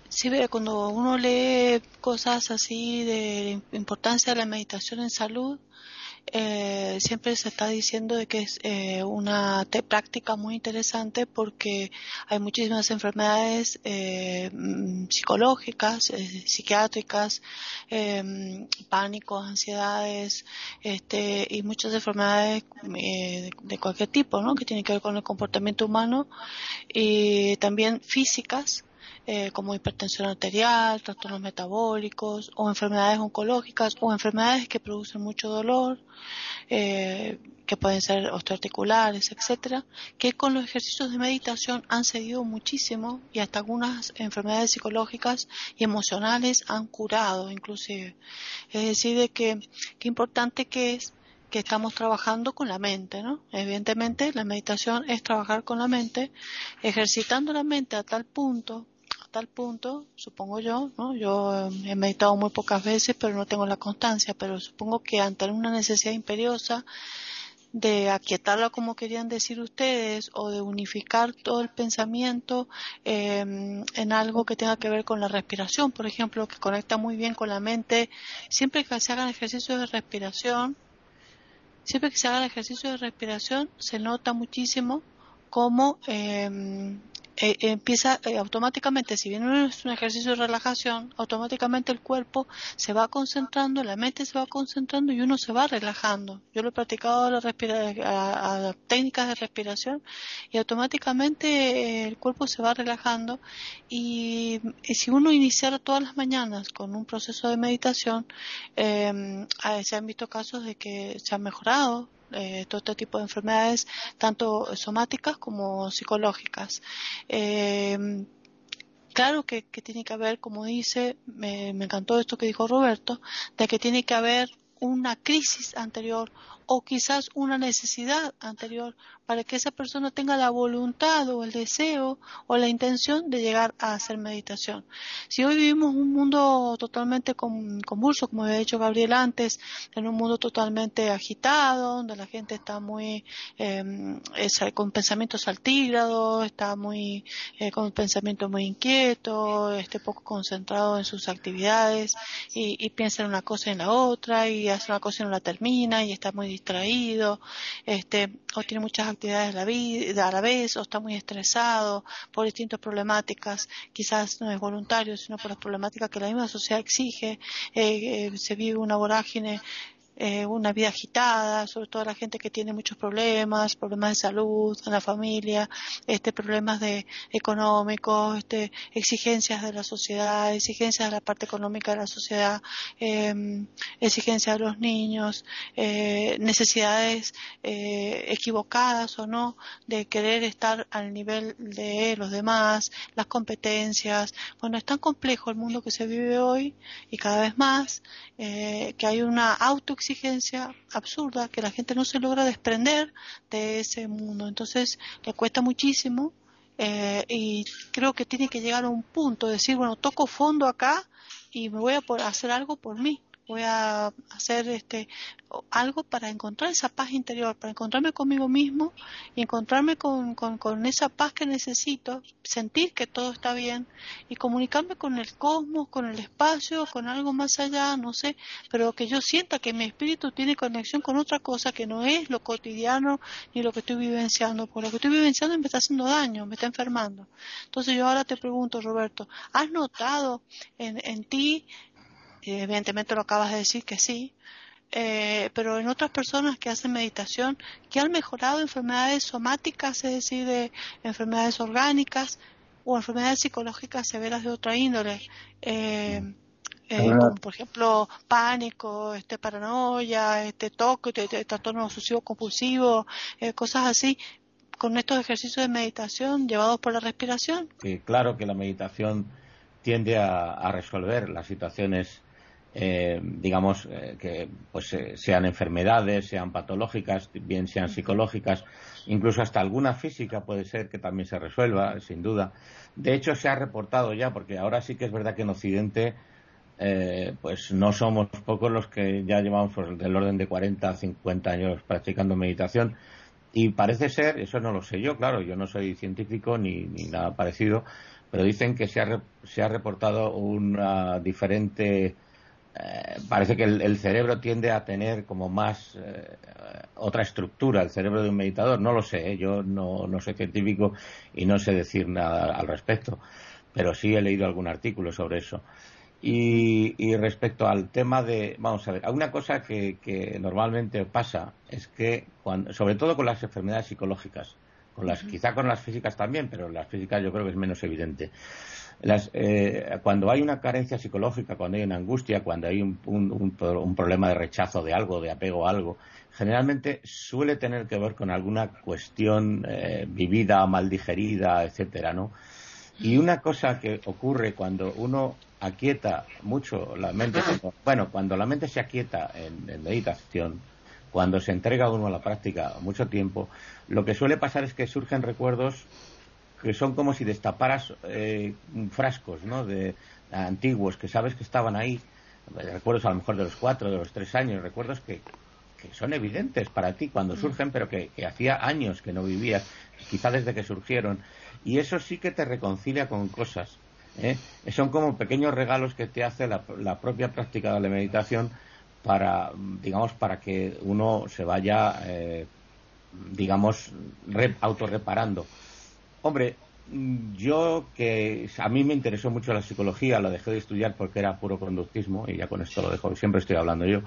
sí, cuando uno lee cosas así de importancia de la meditación en salud, eh, siempre se está diciendo de que es eh, una práctica muy interesante porque hay muchísimas enfermedades eh, mm, psicológicas, eh, psiquiátricas, em, pánicos, ansiedades, este, y muchas enfermedades de, de, cualquier tipo, ¿no? Que tienen que ver con el comportamiento humano y también físicas eh, como hipertensión arterial, trastornos metabólicos o enfermedades oncológicas o enfermedades que producen mucho dolor, eh, que pueden ser osteoarticulares, etcétera, que con los ejercicios de meditación han seguido muchísimo y hasta algunas enfermedades psicológicas y emocionales han curado inclusive. Es decir, de que qué importante que es que estamos trabajando con la mente, ¿no? Evidentemente la meditación es trabajar con la mente, ejercitando la mente a tal punto tal punto, supongo yo, ¿no? Yo he meditado muy pocas veces, pero no tengo la constancia, pero supongo que ante una necesidad imperiosa de aquietarla como querían decir ustedes o de unificar todo el pensamiento em, en algo que tenga que ver con la respiración, por ejemplo, que conecta muy bien con la mente. Siempre que se hagan ejercicios de respiración, siempre que se hagan ejercicios de respiración, se nota muchísimo cómo eh, eh, empieza eh, automáticamente, si bien es un ejercicio de relajación, automáticamente el cuerpo se va concentrando, la mente se va concentrando y uno se va relajando. Yo lo he practicado a, la a, técnicas de respiración y automáticamente eh, el cuerpo se va relajando y, si uno iniciara todas las mañanas con un proceso de meditación, se han visto casos de que se ha mejorado eh, todo este tipo de enfermedades, tanto somáticas como psicológicas. Eh, claro que, tiene que haber, como dice, me, me encantó esto que dijo Roberto, de que tiene que haber una crisis anterior o quizás una necesidad anterior para que esa persona tenga la voluntad o el deseo o la intención de llegar a hacer meditación. Si hoy vivimos un mundo totalmente convulso, como había dicho Gabriel antes, en un mundo totalmente agitado, donde la gente está muy eh, con pensamientos altígrados, está muy eh, con pensamiento muy inquieto, esté poco concentrado en sus actividades y, y piensa en una cosa y en la otra y hace una cosa y no la termina y está muy distraído, este, o tiene muchas actividades a la, vida, a la vez, o está muy estresado por distintas problemáticas, quizás no es voluntario, sino por las problemáticas que la misma sociedad exige, eh, eh, se vive una vorágine eh, una vida agitada, sobre todo la gente que tiene muchos problemas, problemas de salud en la familia, este, problemas de económicos, este, exigencias de la sociedad, exigencias de la parte económica de la sociedad, eh, exigencias de los niños, eh, necesidades eh, equivocadas o no de querer estar al nivel de los demás, las competencias. Bueno, es tan complejo el mundo que se vive hoy y cada vez más eh, que hay una autoexigencia absurda que la gente no se logra desprender de ese mundo. Entonces le cuesta muchísimo eh, y creo que tiene que llegar a un punto de decir, bueno, toco fondo acá y me voy a hacer algo por mí voy a hacer este algo para encontrar esa paz interior, para encontrarme conmigo mismo y encontrarme con, con, esa paz que necesito, sentir que todo está bien y comunicarme con el cosmos, con el espacio, con algo más allá, no sé, pero que yo sienta que mi espíritu tiene conexión con otra cosa que no es lo cotidiano ni lo que estoy vivenciando, porque lo que estoy vivenciando me está haciendo daño, me está enfermando. Entonces yo ahora te pregunto, Roberto, ¿has notado en, en ti evidentemente lo acabas de decir que sí, eh, pero en otras personas que hacen meditación, que han mejorado enfermedades somáticas, es decir, de enfermedades orgánicas o enfermedades psicológicas severas de otra índole, eh, eh, como por ejemplo pánico, este paranoia, este toque, este, trastorno obsesivo compulsivo, cosas así, con estos ejercicios de meditación llevados por la respiración? claro que la meditación tiende a, resolver las situaciones, eh, digamos, eh, que pues eh, sean enfermedades, sean patológicas, bien sean psicológicas, incluso hasta alguna física puede ser que también se resuelva, sin duda. De hecho, se ha reportado ya, porque ahora sí que es verdad que en Occidente pues no somos pocos los que ya llevamos del orden de 40 a 50 años practicando meditación y parece ser, eso no lo sé yo, claro, yo no soy científico ni, nada parecido, pero dicen que se ha, se ha reportado una diferente. Eh, parece que el, cerebro tiende a tener como más eh, otra estructura, el cerebro de un meditador. No lo sé, ¿eh? yo no, no soy científico y no sé decir nada al respecto, pero sí he leído algún artículo sobre eso. Y, respecto al tema de, vamos a ver, una cosa que, normalmente pasa es que, sobre todo con las enfermedades psicológicas, con las, quizá con las físicas también, pero las físicas yo creo que es menos evidente. Eh, cuando hay una carencia psicológica, cuando hay una angustia, cuando hay un, problema de rechazo de algo, de apego a algo, generalmente suele tener que ver con alguna cuestión eh, vivida, mal digerida, etcétera, ¿no? Y una cosa que ocurre cuando uno aquieta mucho la mente, bueno, cuando la mente se aquieta en, meditación, cuando se entrega uno a la práctica mucho tiempo, lo que suele pasar es que surgen recuerdos que son como si destaparas eh, frascos, ¿no? De, antiguos que sabes que estaban ahí, recuerdos a lo mejor de los cuatro, de los tres años, recuerdos que, que son evidentes para ti cuando mm. surgen, pero que, que hacía años que no vivías, quizá desde que surgieron, y eso sí que te reconcilia con cosas. ¿eh? Son como pequeños regalos que te hace la, propia práctica de la meditación para, digamos, para que uno se vaya, eh, digamos, autorreparando. Hombre, yo que a mí me interesó mucho la psicología, la dejé de estudiar porque era puro conductismo y ya con esto lo dejo, siempre estoy hablando yo.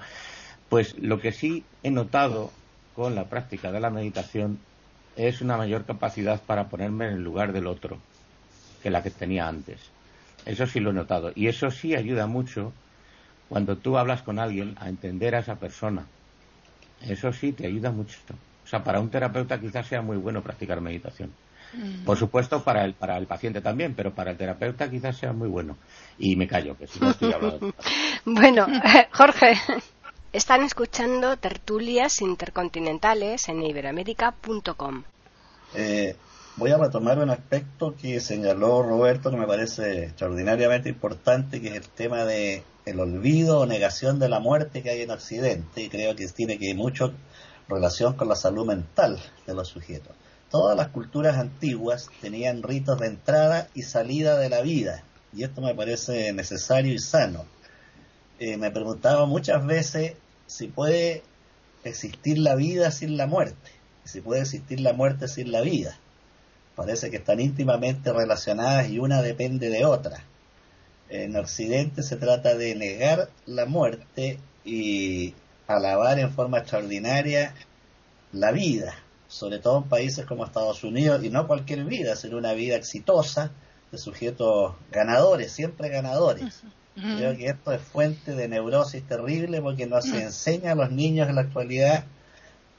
Pues lo que sí he notado con la práctica de la meditación es una mayor capacidad para ponerme en el lugar del otro que la que tenía antes. Eso sí lo he notado. Y eso sí ayuda mucho cuando tú hablas con alguien a entender a esa persona. Eso sí te ayuda mucho. O sea, para un terapeuta quizás sea muy bueno practicar meditación. Mm. Por supuesto, para el, para el paciente también, pero para el terapeuta quizás sea muy bueno. Y me callo, que si no estoy hablando. bueno, Jorge. Están escuchando tertulias intercontinentales en iberoamérica.com. Eh, voy a retomar un aspecto que señaló Roberto que me parece extraordinariamente importante, que es el tema de el olvido o negación de la muerte que hay en Occidente y creo que tiene que mucho relación con la salud mental de los sujetos. Todas las culturas antiguas tenían ritos de entrada y salida de la vida y esto me parece necesario y sano eh, me preguntaba muchas veces si puede existir la vida sin la muerte, si puede existir la muerte sin la vida. Parece que están íntimamente relacionadas y una depende de otra. En Occidente se trata de negar la muerte y alabar en forma extraordinaria la vida, sobre todo en países como Estados Unidos, y no cualquier vida, sino una vida exitosa de sujetos ganadores, siempre ganadores. Creo que esto es fuente de neurosis terrible porque no se enseña a los niños en la actualidad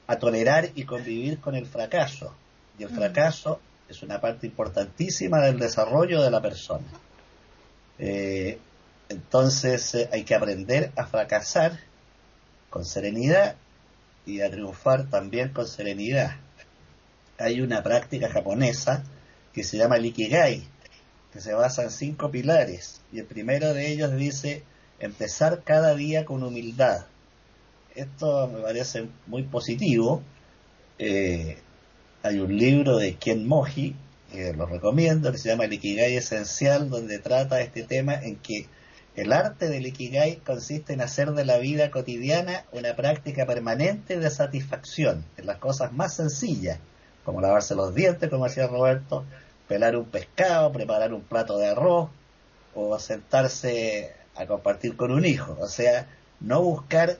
a tolerar y convivir con el fracaso. Y el fracaso es una parte importantísima del desarrollo de la persona. Eh, entonces eh, hay que aprender a fracasar con serenidad y a triunfar también con serenidad. Hay una práctica japonesa que se llama el que se basa en cinco pilares. Y el primero de ellos dice empezar cada día con humildad. Esto me parece muy positivo. Eh, hay un libro de Ken Moji, que lo recomiendo, que se llama El Esencial, donde trata este tema en que el arte del Ikigai consiste en hacer de la vida cotidiana una práctica permanente de satisfacción en las cosas más sencillas, como lavarse los dientes, como decía Roberto, pelar un pescado, preparar un plato de arroz o sentarse a compartir con un hijo. O sea, no buscar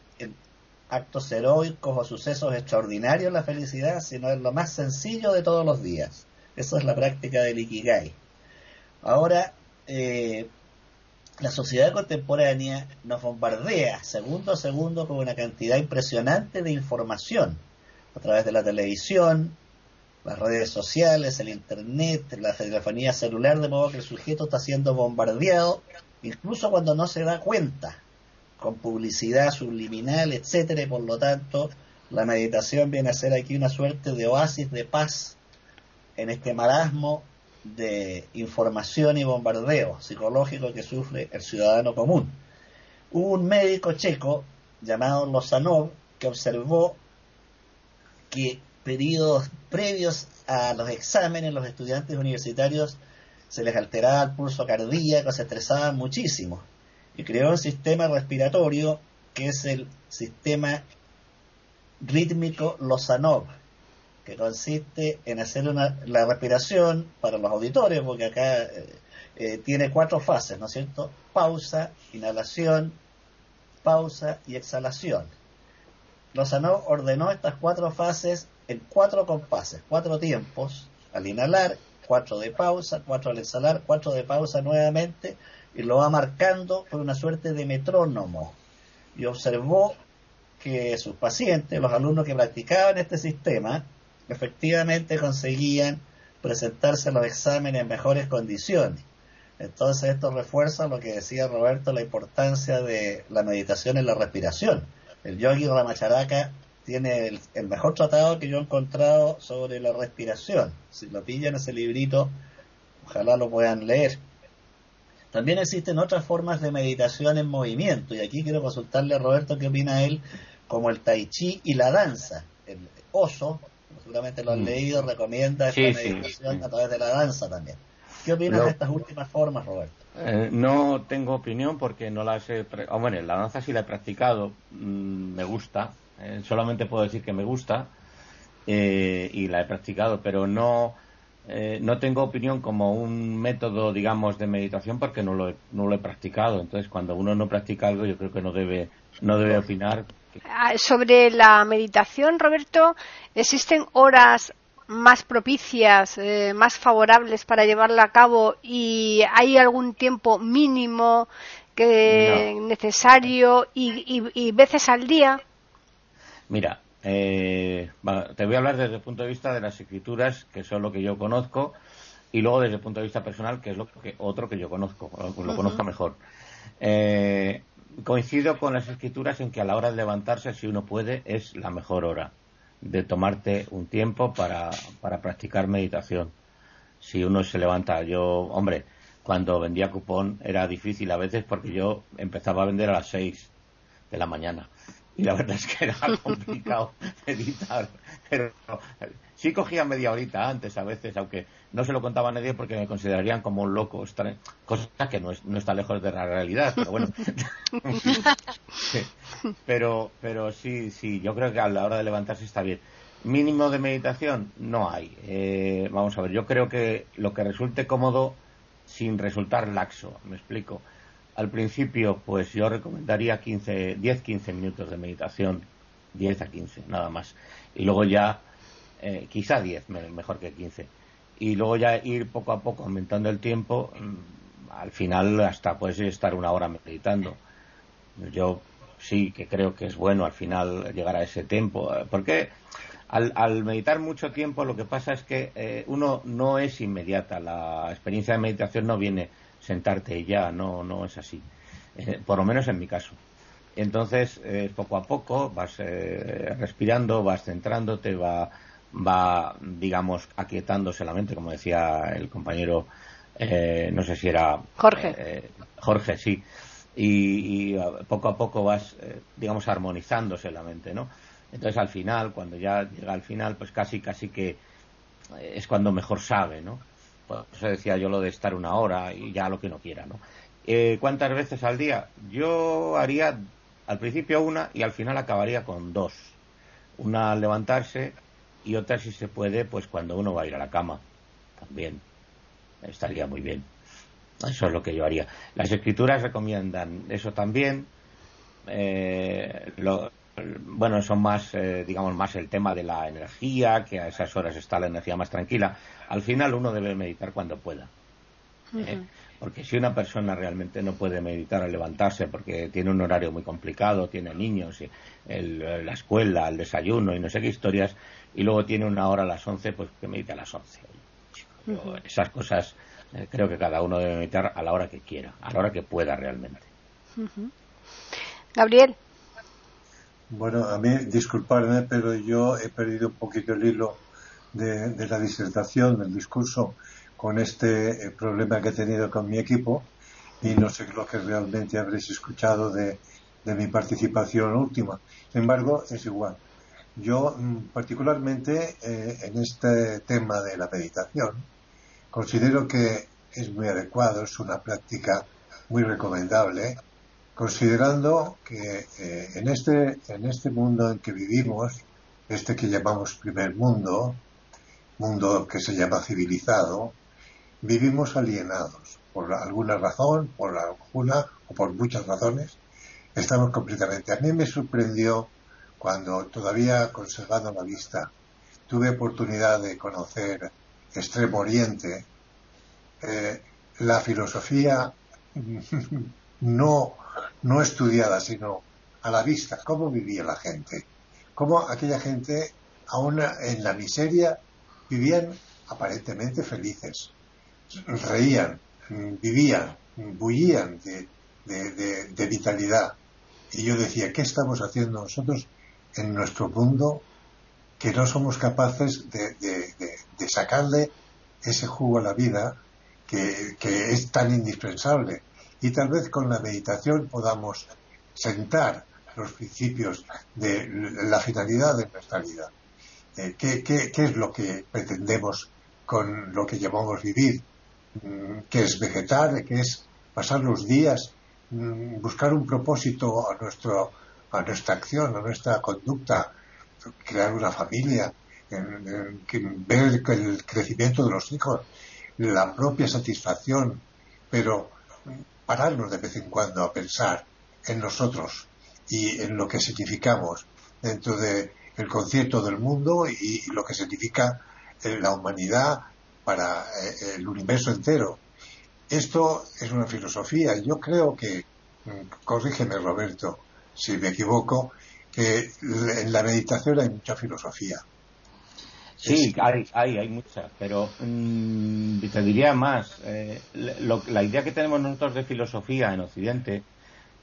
actos heroicos o sucesos extraordinarios la felicidad, sino en lo más sencillo de todos los días. Eso es la práctica del Ikigai. Ahora, eh, la sociedad contemporánea nos bombardea segundo a segundo con una cantidad impresionante de información a través de la televisión, las redes sociales, el internet, la telefonía celular, de modo que el sujeto está siendo bombardeado, incluso cuando no se da cuenta, con publicidad subliminal, etcétera, y por lo tanto la meditación viene a ser aquí una suerte de oasis de paz en este marasmo de información y bombardeo psicológico que sufre el ciudadano común. Hubo un médico checo llamado Lozanov que observó que periodos previos a los exámenes los estudiantes universitarios se les alteraba el pulso cardíaco, se estresaban muchísimo y creó un sistema respiratorio que es el sistema rítmico Lozanov, que consiste en hacer una, la respiración para los auditores, porque acá eh, eh, tiene cuatro fases, ¿no es cierto? Pausa, inhalación, pausa y exhalación. Lozanov ordenó estas cuatro fases en cuatro compases, cuatro tiempos, al inhalar, cuatro de pausa, cuatro al exhalar, cuatro de pausa nuevamente, y lo va marcando por una suerte de metrónomo. Y observó que sus pacientes, los alumnos que practicaban este sistema, efectivamente conseguían presentarse a los exámenes en mejores condiciones. Entonces esto refuerza lo que decía Roberto, la importancia de la meditación en la respiración. El yogi Ramacharaka tiene el, mejor tratado que yo he encontrado sobre la respiración. Si lo pillan ese librito, ojalá lo puedan leer. También existen otras formas de meditación en movimiento, y aquí quiero consultarle a Roberto qué opina él, como el tai chi y la danza. El oso, seguramente lo han mm. leído, recomienda esta meditación a través de la danza también. ¿Qué opinas de estas últimas formas, Roberto? Eh, no tengo opinión porque no las he... Oh, bueno, la danza sí la he practicado, mm, me gusta, eh, solamente puedo decir que me gusta eh, y la he practicado, pero no, no tengo opinión como un método, digamos, de meditación porque no lo, he, no lo he practicado. Entonces, cuando uno no practica algo, yo creo que no debe, no debe opinar. Ah, sobre la meditación, Roberto, ¿existen horas más propicias, eh, más favorables para llevarla a cabo y hay algún tiempo mínimo que necesario y, veces al día? Mira, eh, te voy a hablar desde el punto de vista de las escrituras, que son lo que yo conozco, y luego desde el punto de vista personal, que es lo que otro que yo conozco, lo, conozco mejor. Eh, coincido con las escrituras en que a la hora de levantarse, si uno puede, es la mejor hora de tomarte un tiempo para, para practicar meditación. Si uno se levanta, yo, hombre, cuando vendía cupón era difícil a veces porque yo empezaba a vender a las seis de la mañana y la verdad es que era complicado meditar. Pero sí cogía media horita antes a veces, aunque no se lo contaba a nadie porque me considerarían como un loco, cosa que no, no está lejos de la realidad, pero bueno. pero, pero sí, sí, yo creo que a la hora de levantarse está bien. Mínimo de meditación no hay. Eh, vamos a ver, yo creo que lo que resulte cómodo sin resultar laxo, me explico al principio, pues yo recomendaría 15, 10-15 minutos de meditación, 10 a 15, nada más. Y luego ya, eh, quizá 10, mejor que 15. Y luego ya ir poco a poco aumentando el tiempo, mm, al final hasta puedes estar una hora meditando. Yo sí que creo que es bueno al final llegar a ese tiempo, porque al, meditar mucho tiempo lo que pasa es que eh, uno no es inmediata, la experiencia de meditación no viene sentarte y ya, no, no es así. Eh, por lo menos en mi caso. Entonces, eh, poco a poco vas eh, respirando, vas centrándote, va, va, digamos, aquietándose la mente, como decía el compañero, no sé si era. Jorge. Jorge, sí. Y, y, poco a poco vas, digamos, armonizándose la mente, ¿no? Entonces, al final, cuando ya llega al final, pues casi, casi que es cuando mejor sabe, ¿no? Por eso decía yo lo de estar una hora y ya lo que no quiera, ¿no? Eh, ¿Cuántas veces al día? Yo haría al principio una y al final acabaría con dos. Una al levantarse y otra si se puede, pues cuando uno va a ir a la cama. También estaría muy bien. Eso es lo que yo haría. Las escrituras recomiendan eso también. Eh, lo, bueno, son más, eh, digamos, más el tema de la energía, que a esas horas está la energía más tranquila. Al final uno debe meditar cuando pueda. ¿eh? Porque si una persona realmente no puede meditar al levantarse porque tiene un horario muy complicado, tiene niños, la escuela, el desayuno y no sé qué historias, y luego tiene una hora a las 11, pues que medite a las 11. Esas cosas eh, creo que cada uno debe meditar a la hora que quiera, a la hora que pueda realmente. Gabriel. Bueno, a mí, disculpadme, pero yo he perdido un poquito el hilo de la disertación, del discurso con este eh, problema que he tenido con mi equipo y no sé lo que realmente habréis escuchado de, mi participación última. Sin embargo, es igual. Yo, mm, particularmente eh, en este tema de la meditación, considero que es muy adecuado, es una práctica muy recomendable, considerando que eh, en, este, en este mundo en que vivimos, este que llamamos primer mundo, mundo que se llama civilizado, vivimos alienados por alguna razón, por alguna o por muchas razones, estamos completamente. A mí me sorprendió cuando todavía conservando la vista tuve oportunidad de conocer Extremo Oriente, eh, la filosofía no, no estudiada, sino a la vista, cómo vivía la gente, cómo aquella gente, aún en la miseria, vivían aparentemente felices reían, vivían, bullían de, vitalidad. Y yo decía, ¿qué estamos haciendo nosotros en nuestro mundo que no somos capaces de, sacarle ese jugo a la vida que, es tan indispensable? Y tal vez con la meditación podamos sentar los principios de la finalidad de nuestra vida. Eh, ¿qué, qué, es lo que pretendemos con lo que llamamos vivir? Mm, que es vegetar, que es pasar los días, mm, buscar un propósito a, nuestro, a nuestra acción, a nuestra conducta, crear una familia, ver el crecimiento de los hijos, la propia satisfacción, pero pararnos de vez en cuando a pensar en nosotros y en lo que significamos dentro del concierto del mundo y lo que significa la humanidad para eh, el universo entero. Esto es una filosofía. Yo creo que, mm, corrígeme Roberto si me equivoco, que en la meditación hay mucha filosofía. Sí, hay, hay, hay mucha, pero mm, te diría más. Eh, la idea que tenemos nosotros de filosofía en Occidente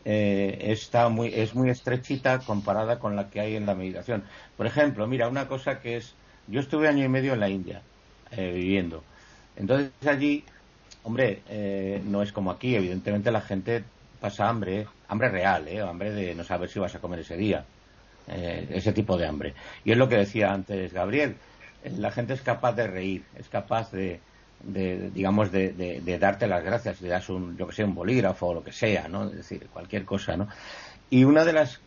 eh, está muy, es muy estrechita comparada con la que hay en la meditación. Por ejemplo, mira, una cosa que es. Yo estuve año y medio en la India eh, viviendo. Entonces allí, hombre, eh, no es como aquí, evidentemente la gente pasa hambre, hambre real, ¿eh? hambre de no saber si vas a comer ese día, ese tipo de hambre. Y es lo que decía antes Gabriel, la gente es capaz de reír, es capaz de, digamos, de, darte las gracias, le das un, yo que sé, un bolígrafo o lo que sea, ¿no? Es decir, cualquier cosa, ¿no? Y una de las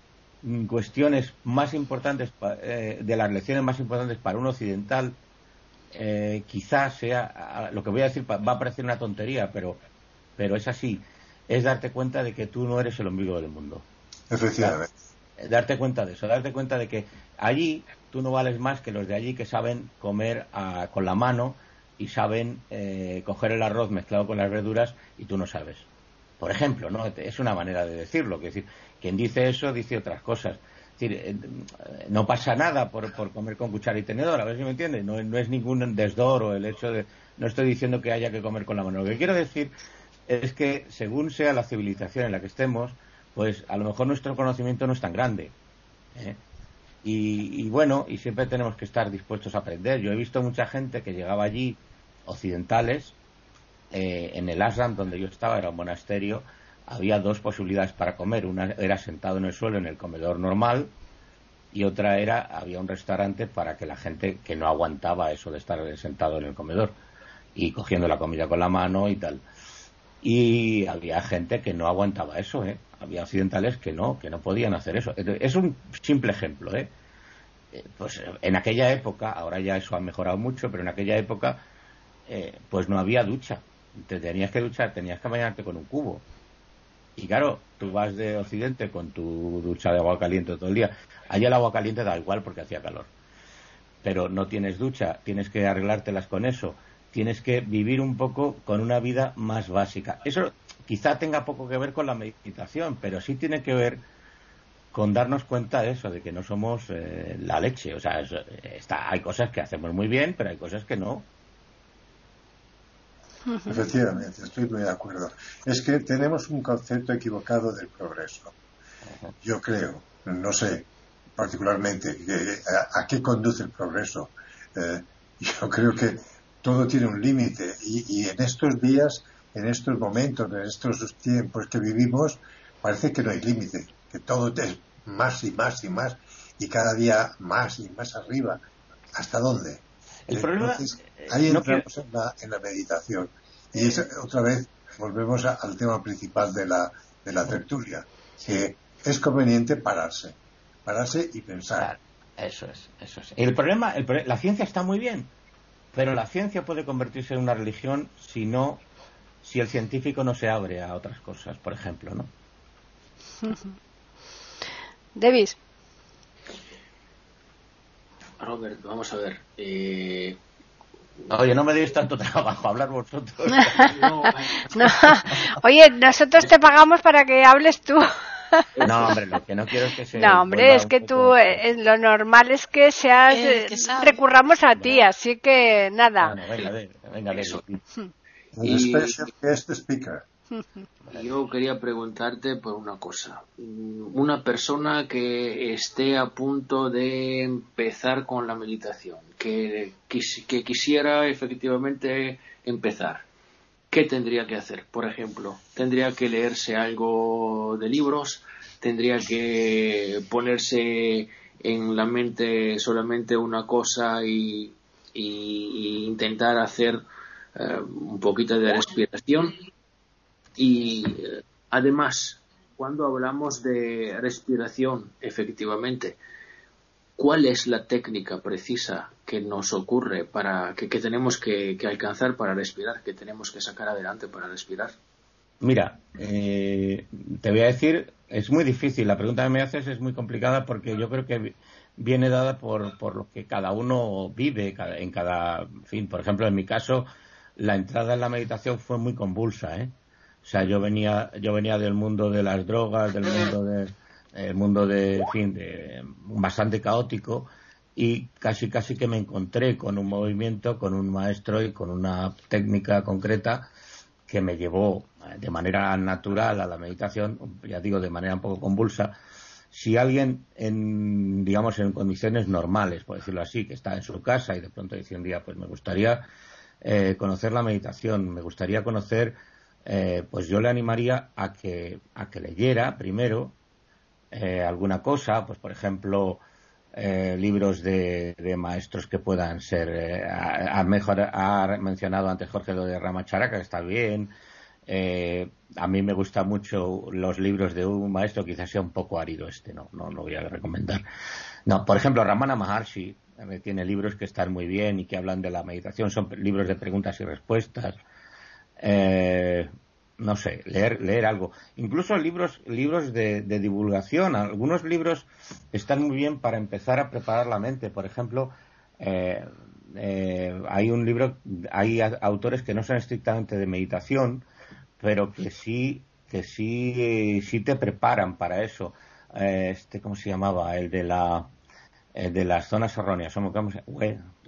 cuestiones más importantes, de las lecciones más importantes para un occidental eh, quizás sea, lo que voy a decir va a parecer una tontería, pero, pero es así, es darte cuenta de que tú no eres el ombligo del mundo. Efectivamente. Darte cuenta de eso, darte cuenta de que allí tú no vales más que los de allí que saben comer con la mano y saben eh, coger el arroz mezclado con las verduras y tú no sabes. Por ejemplo, ¿no? Es una manera de decirlo. Que decir, quien dice eso dice otras cosas. Eh, no pasa nada por, comer con cuchara y tenedor, a ver si me entiende. No, es ningún desdoro el hecho de. No estoy diciendo que haya que comer con la mano. Lo que quiero decir es que, según sea la civilización en la que estemos, pues a lo mejor nuestro conocimiento no es tan grande. ¿eh? Y, bueno, y siempre tenemos que estar dispuestos a aprender. Yo he visto mucha gente que llegaba allí, occidentales, eh, en el Ashram donde yo estaba, era un monasterio, había dos posibilidades para comer. Una era sentado en el suelo en el comedor normal y otra era, había un restaurante para que la gente que no aguantaba eso de estar sentado en el comedor y cogiendo la comida con la mano y tal. Y había gente que no aguantaba eso, ¿eh? Había occidentales que no, que no podían hacer eso. Es un simple ejemplo, ¿eh? eh pues en aquella época, ahora ya eso ha mejorado mucho, pero en aquella época, eh, pues no había ducha. Te tenías que duchar, tenías que bañarte con un cubo. Y claro, tú vas de Occidente con tu ducha de agua caliente todo el día. Allá el agua caliente da igual porque hacía calor. Pero no tienes ducha, tienes que arreglártelas con eso. Tienes que vivir un poco con una vida más básica. Eso quizá tenga poco que ver con la meditación, pero sí tiene que ver con darnos cuenta de eso, de que no somos eh, la leche. O sea, está, hay cosas que hacemos muy bien, pero hay cosas que no. Efectivamente, estoy muy de acuerdo. Es que tenemos un concepto equivocado del progreso. Yo creo, no sé particularmente a, qué conduce el progreso. Eh, yo creo que todo tiene un límite y, en estos días, en estos momentos, en estos tiempos que vivimos, parece que no hay límite, que todo es más y más y más y cada día más y más arriba. ¿Hasta dónde? El problema, ahí entramos en, la, meditación. Y otra vez volvemos al tema principal de la, de la tertulia, que es conveniente pararse, pararse y pensar. eso es, eso es. El problema, la ciencia está muy bien, pero la ciencia puede convertirse en una religión si no, si el científico no se abre a otras cosas, por ejemplo, ¿no? Davis. Robert, vamos a ver. Eh... Oye, no me deis tanto trabajo hablar vosotros. no, Oye, nosotros te pagamos para que hables tú. No, hombre, lo que no quiero es que se. No, hombre, es que tú, eh, lo normal es que seas. Eh, recurramos a ti, así que nada. venga, venga, venga, eso. speaker. Yo quería preguntarte por una cosa. Una persona que esté a punto de empezar con la meditación, que, que quisiera efectivamente empezar, ¿qué tendría que hacer? Por ejemplo, ¿tendría que leerse algo de libros? ¿Tendría que ponerse en la mente solamente una cosa y, intentar hacer eh, un poquito de respiración? Y eh, además, cuando hablamos de respiración, efectivamente, ¿cuál es la técnica precisa que nos ocurre para que, tenemos que, alcanzar para respirar, que tenemos que sacar adelante para respirar? Mira, eh, te voy a decir, es muy difícil. La pregunta que me haces es muy complicada porque yo creo que viene dada por, por lo que cada uno vive en cada fin. Por ejemplo, en mi caso, la entrada en la meditación fue muy convulsa, ¿eh? O sea, yo venía, yo venía del mundo de las drogas, del mundo de, el mundo de, fin, de, bastante caótico y casi casi que me encontré con un movimiento, con un maestro y con una técnica concreta que me llevó de manera natural a la meditación, ya digo, de manera un poco convulsa. Si alguien en, digamos, en condiciones normales, por decirlo así, que está en su casa y de pronto dice un día, pues me gustaría eh, conocer la meditación, me gustaría conocer eh, pues yo le animaría a que, a que leyera primero eh, alguna cosa, pues por ejemplo, eh, libros de, maestros que puedan ser, a, mejor, ha mencionado antes Jorge lo de Ramacharaca, está bien. a mí me gustan mucho los libros de un maestro, quizás sea un poco árido este, no, no lo voy a recomendar. No, por ejemplo, Ramana Maharshi tiene libros que están muy bien y que hablan de la meditación, son libros de preguntas y respuestas. Eh, no sé, leer, leer algo. Incluso libros, libros de, divulgación. Algunos libros están muy bien para empezar a preparar la mente. Por ejemplo, eh, eh, hay un libro, hay autores que no son estrictamente de meditación, pero que sí, que sí, sí te preparan para eso. este, ¿cómo se llamaba? El de la, el de las zonas erróneas.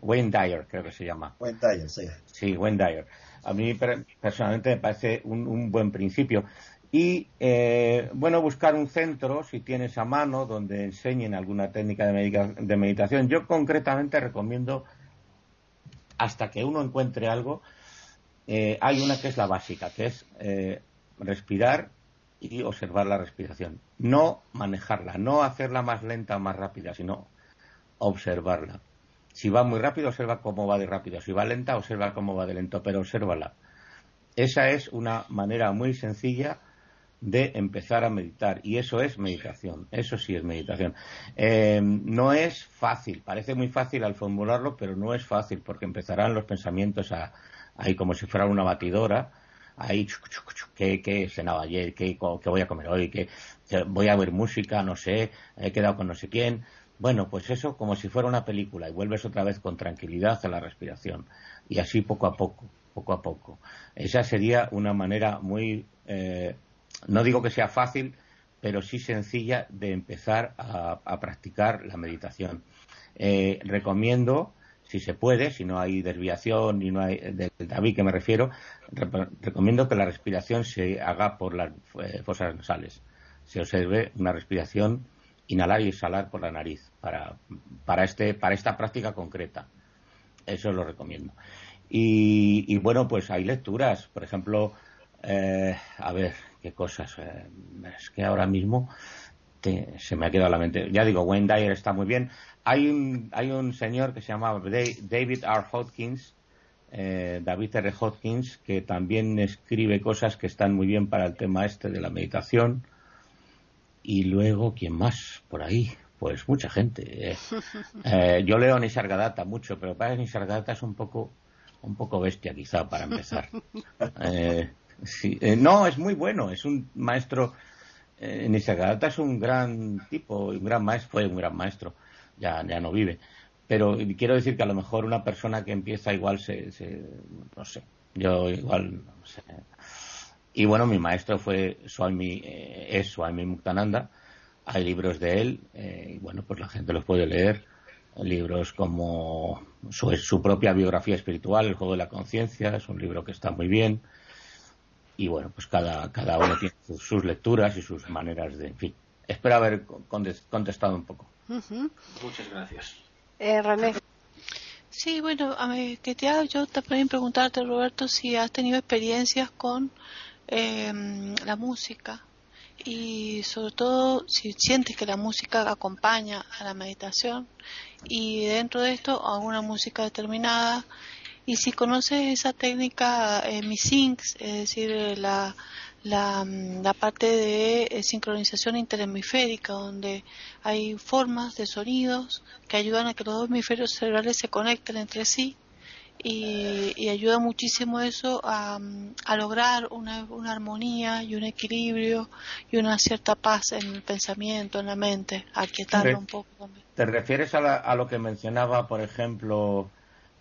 Wayne Dyer, creo que se llama. Wayne Dyer, sí. Sí, Wayne Dyer a mí personalmente me parece un, buen principio. Y, eh, bueno, buscar un centro, si tienes a mano, donde enseñen alguna técnica de, meditación. Yo concretamente recomiendo, hasta que uno encuentre algo, eh, hay una que es la básica, que es eh, respirar y observar la respiración. No manejarla, no hacerla más lenta o más rápida, sino observarla. Si va muy rápido, observa cómo va de rápido. Si va lenta, observa cómo va de lento, pero obsérvala. Esa es una manera muy sencilla de empezar a meditar y eso es meditación, eso sí es meditación. Eh, no es fácil, parece muy fácil al formularlo, pero no es fácil porque empezarán los pensamientos a, ahí como si fuera una batidora, ahí ¿qué, qué cenaba ayer, ¿Qué, qué voy a comer hoy, ¿Qué, voy a ver música, no sé, he quedado con no sé quién, bueno, pues eso como si fuera una película y vuelves otra vez con tranquilidad a la respiración. y así poco a poco, poco a poco. Esa sería una manera muy, eh, no digo que sea fácil, pero sí sencilla de empezar a, practicar la meditación. Eh, recomiendo, si se puede, si no hay desviación y no hay del David que me refiero, recomiendo que la respiración se haga por las eh, fosas nasales. Se observe una respiración inhalar y exhalar por la nariz para, para, este, para esta práctica concreta. Eso lo recomiendo. Y, bueno, pues hay lecturas, por ejemplo, eh, a ver, qué cosas. Eh, es que ahora mismo se me ha quedado la mente. Ya digo, Wayne Dyer está muy bien. Hay un, hay un señor que se llama David R. Hodkins, eh, David R. Hodkins, que también escribe cosas que están muy bien para el tema este de la meditación. Y luego, ¿quién más por ahí? Pues mucha gente. Eh, yo leo Nisargadatta mucho, pero para Nisargadatta es un poco, un poco bestia quizá para empezar. Sí, eh, no, es muy bueno, es un maestro. Eh, Nisargadatta es un gran tipo, un gran maestro, fue un gran maestro, ya, ya no vive. Pero quiero decir que a lo mejor una persona que empieza igual se, no sé, yo igual, no sé. Y bueno, mi maestro fue Swami, eh, es Swami Muktananda. Hay libros de él, eh, y bueno, pues la gente los puede leer. Libros como su, su propia biografía espiritual, El juego de la conciencia, es un libro que está muy bien y bueno, pues cada, cada uno tiene sus, lecturas y sus maneras de, en fin. Espero haber contestado un poco. Muchas gracias. Eh, René. Sí, bueno, a mí, que te hago yo también preguntarte, Roberto, si has tenido experiencias con em, la música. Y sobre todo si sientes que la música acompaña a la meditación y dentro de esto alguna música determinada. Y si conoces esa técnica eh, MISYNC, es decir, eh, la, la, mm, la, parte de eh, sincronización interhemisférica, donde hay formas de sonidos que ayudan a que los dos hemisferios cerebrales se conecten entre sí y, y ayuda muchísimo eso a, a lograr una, una, armonía y un equilibrio y una cierta paz en el pensamiento, en la mente, a quietarlo un poco también. ¿Te refieres a, a lo que mencionaba, por ejemplo,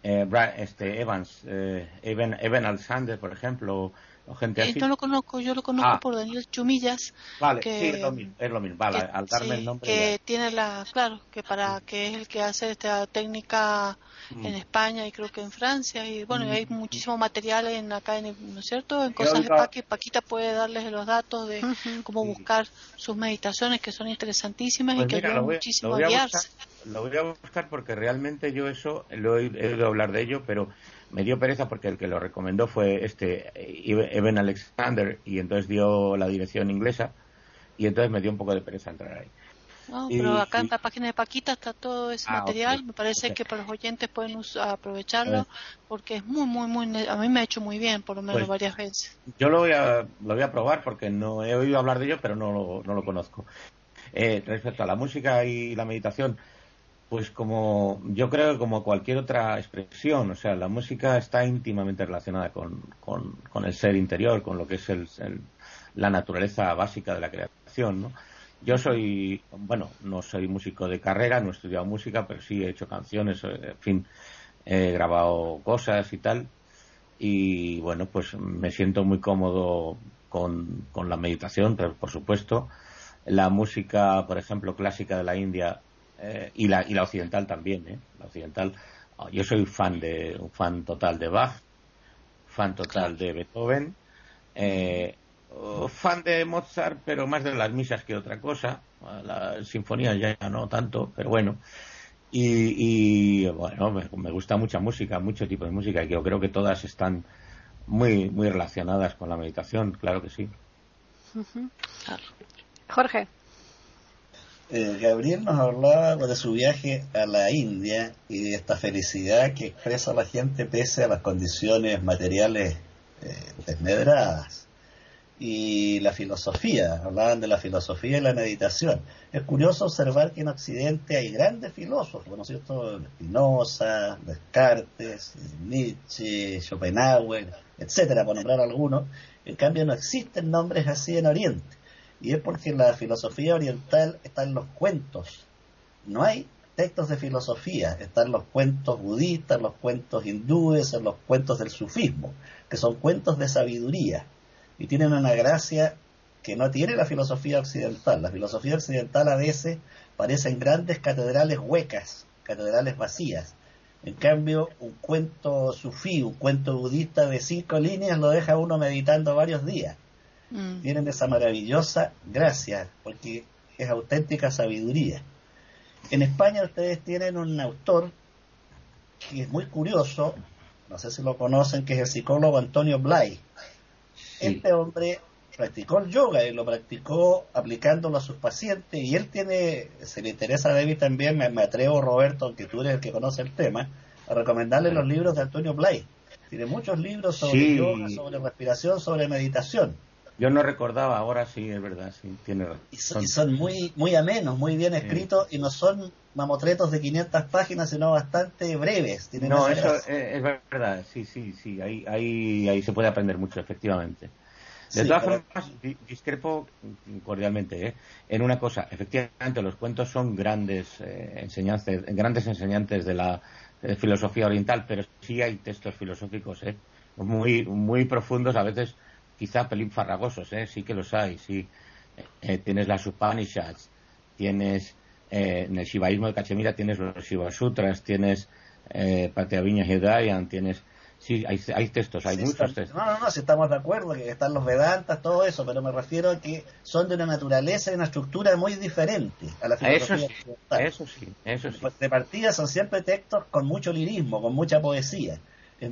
eh, este Evans, eh, Evan, Alexander, por ejemplo, o gente así. lo conozco, yo lo conozco ah. por Daniel Chumillas. Vale, que, sí, es lo mismo, es lo mismo. Vale, al darme el nombre. Que tiene la, claro, que para que es el que hace esta técnica en mm. España y creo que en Francia y bueno, hay mm. muchísimo material en acá, en, ¿no es cierto? En cosas de Paqui, Paquita puede darles los datos de cómo buscar sus meditaciones que son interesantísimas y pues que ayudan muchísimo a guiarse. lo voy a buscar porque realmente yo eso lo he, he oído hablar de ello, pero me dio pereza porque el que lo recomendó fue este Evan Alexander y entonces dio la dirección inglesa y entonces me dio un poco de pereza entrar ahí. No, pero acá en la página de Paquita está todo ese ah, material. Me parece que para los oyentes pueden aprovecharlo porque es muy, muy, muy. A mí me ha hecho muy bien, por lo menos pues varias veces. Yo lo voy a, lo voy a probar porque no he oído hablar de ello, pero no lo, no lo conozco. Eh, respecto a la música y la meditación, pues como yo creo que como cualquier otra expresión, o sea, la música está íntimamente relacionada con, con, el ser interior, con lo que es el, la naturaleza básica de la creación, ¿no? Yo soy, bueno, no soy músico de carrera, no he estudiado música, pero sí he hecho canciones, eh, en fin, he grabado cosas y tal. Y bueno, pues me siento muy cómodo con, con la meditación, por supuesto. La música, por ejemplo, clásica de la India eh, y, la, y la occidental también, ¿eh? La occidental. Oh, yo soy fan de, un fan total de Bach, fan total de Beethoven, eh, oh, fan de Mozart, pero más de las misas que otra cosa. Las sinfonías ya no tanto, pero bueno. Y, bueno, me, gusta mucha música, mucho tipo de música, y yo creo que todas están muy, muy relacionadas con la meditación, claro que sí. Jorge. Eh, Gabriel nos hablaba de su viaje a la India y de esta felicidad que expresa la gente pese a las condiciones materiales eh, desmedradas. Y la filosofía, hablaban de la filosofía y la meditación. Es curioso observar que en Occidente hay grandes filósofos, ¿no es cierto? Spinoza, Descartes, Nietzsche, Schopenhauer, etcétera, por nombrar algunos. En cambio, no existen nombres así en Oriente y es porque la filosofía oriental está en los cuentos. No hay textos de filosofía. Están los cuentos budistas, los cuentos hindúes, los cuentos del sufismo, que son cuentos de sabiduría y tienen una gracia que no tiene la filosofía occidental. La filosofía occidental a veces parecen grandes catedrales huecas, catedrales vacías. En cambio, un cuento sufí, un cuento budista de cinco líneas lo deja uno meditando varios días. Mm. Tienen esa maravillosa gracia, porque es auténtica sabiduría. En España ustedes tienen un autor que es muy curioso, no sé si lo conocen, que es el psicólogo Antonio Blay. Este hombre practicó el yoga y lo practicó aplicándolo a sus pacientes y él tiene, si le interesa a David también, me, atrevo Roberto, aunque tú eres el que conoce el tema, a recomendarle los libros de Antonio Blay. Tiene muchos libros sobre yoga, sobre respiración, sobre meditación. Yo no recordaba, ahora sí, es verdad, sí, tiene razón. Y son, muy, muy amenos, muy bien escritos y no son mamotretos de 500 páginas, sino bastante breves. no, eso es, verdad, sí, sí, sí, ahí, ahí, ahí se puede aprender mucho, efectivamente. De todas formas, discrepo cordialmente ¿eh? en una cosa. Efectivamente, los cuentos son grandes eh, enseñanzas, grandes enseñantes de la eh, filosofía oriental, pero sí hay textos filosóficos ¿eh? muy, muy profundos, a veces quizá pelín farragosos, ¿eh? sí que los hay. Sí. Eh, tienes las Upanishads, tienes en el Shivaísmo de Cachemira tienes los Shiva Sutras, tienes eh, Viña Hidayan, tienes Sí, hay, textos, hay muchos textos. No, no, no, si estamos de acuerdo que están los Vedantas, todo eso, pero me refiero a que son de una naturaleza y una estructura muy diferente a la filosofía eso sí, eso sí, De partida son siempre textos con mucho lirismo, con mucha poesía.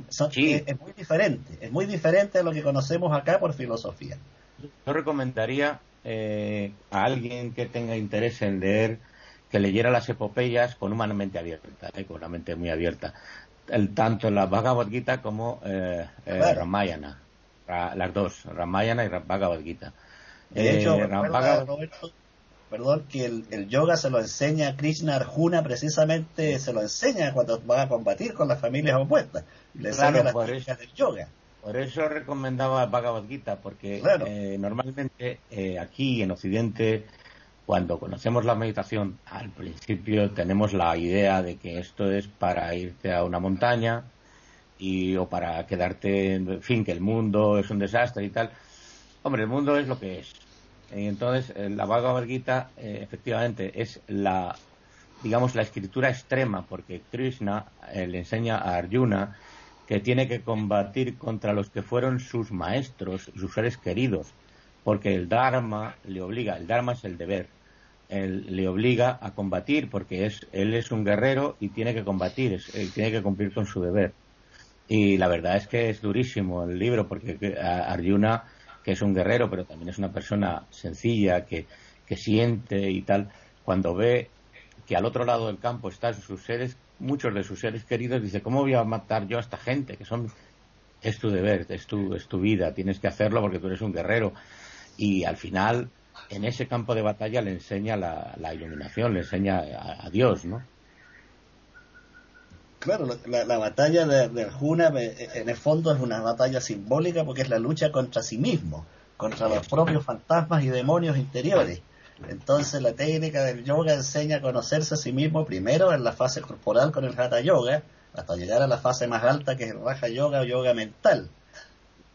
Son, es, muy diferente, es muy diferente a lo que conocemos acá por filosofía. Yo recomendaría eh, a alguien que tenga interés en leer que leyera las epopeyas con una mente abierta, eh, con una mente muy abierta el, tanto la Bhagavad Gita como eh, eh Ramayana. las dos, Ramayana y Bhagavad Gita. De hecho, eh, Roberto, perdón, que el, yoga se lo enseña a Krishna Arjuna, precisamente se lo enseña cuando va a combatir con las familias opuestas. Le claro, las por eso, del yoga. Por eso recomendaba Bhagavad Gita, porque eh, normalmente aquí en Occidente cuando conocemos la meditación, al principio tenemos la idea de que esto es para irte a una montaña y o para quedarte, en fin, que el mundo es un desastre y tal. Hombre, el mundo es lo que es. Y entonces, eh, la Bhagavad Gita, eh, efectivamente, es la, digamos, la escritura extrema, porque Krishna eh, le enseña a Arjuna que tiene que combatir contra los que fueron sus maestros, sus seres queridos, porque el Dharma le obliga, el Dharma es el deber, él, le obliga a combatir porque es, él es un guerrero y tiene que combatir, tiene que cumplir con su deber. Y la verdad es que es durísimo el libro porque Arjuna, que es un guerrero, pero también es una persona sencilla, que, que siente y tal, cuando ve que al otro lado del campo están sus seres, muchos de sus seres queridos, dice, ¿cómo voy a matar yo a esta gente? Que son, es tu deber, es tu, es tu vida, tienes que hacerlo porque tú eres un guerrero y al final en ese campo de batalla le enseña la, iluminación, le enseña a, Dios, ¿no? Claro, la, batalla de, de, Arjuna en el fondo es una batalla simbólica porque es la lucha contra sí mismo, contra los propios fantasmas y demonios interiores. Entonces la técnica del yoga enseña a conocerse a sí mismo primero en la fase corporal con el Hatha Yoga, hasta llegar a la fase más alta que es el Raja Yoga o Yoga mental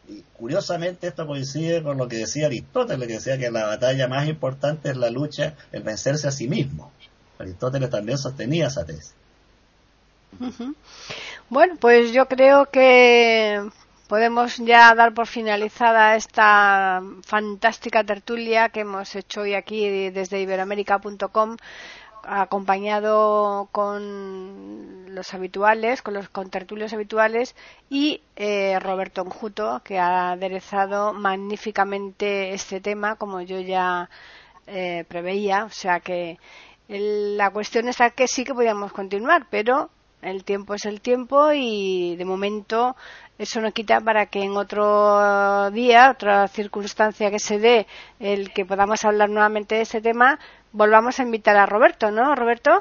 y curiosamente esto coincide con lo que decía Aristóteles, que decía que la batalla más importante es la lucha, el vencerse a sí mismo. Aristóteles también sostenía esa tesis. Bueno, pues yo creo que podemos ya dar por finalizada esta fantástica tertulia que hemos hecho hoy aquí desde iberoamérica.com acompañado con los habituales, con los contertulios habituales y eh, Roberto Enjuto, que ha aderezado magníficamente este tema, como yo ya eh, preveía. O sea que la cuestión es que sí que podíamos continuar, pero el tiempo es el tiempo y de momento eso no quita para que en otro día, otra circunstancia que se dé, el que podamos hablar nuevamente de este tema, volvamos a invitar a Roberto, ¿no, Roberto?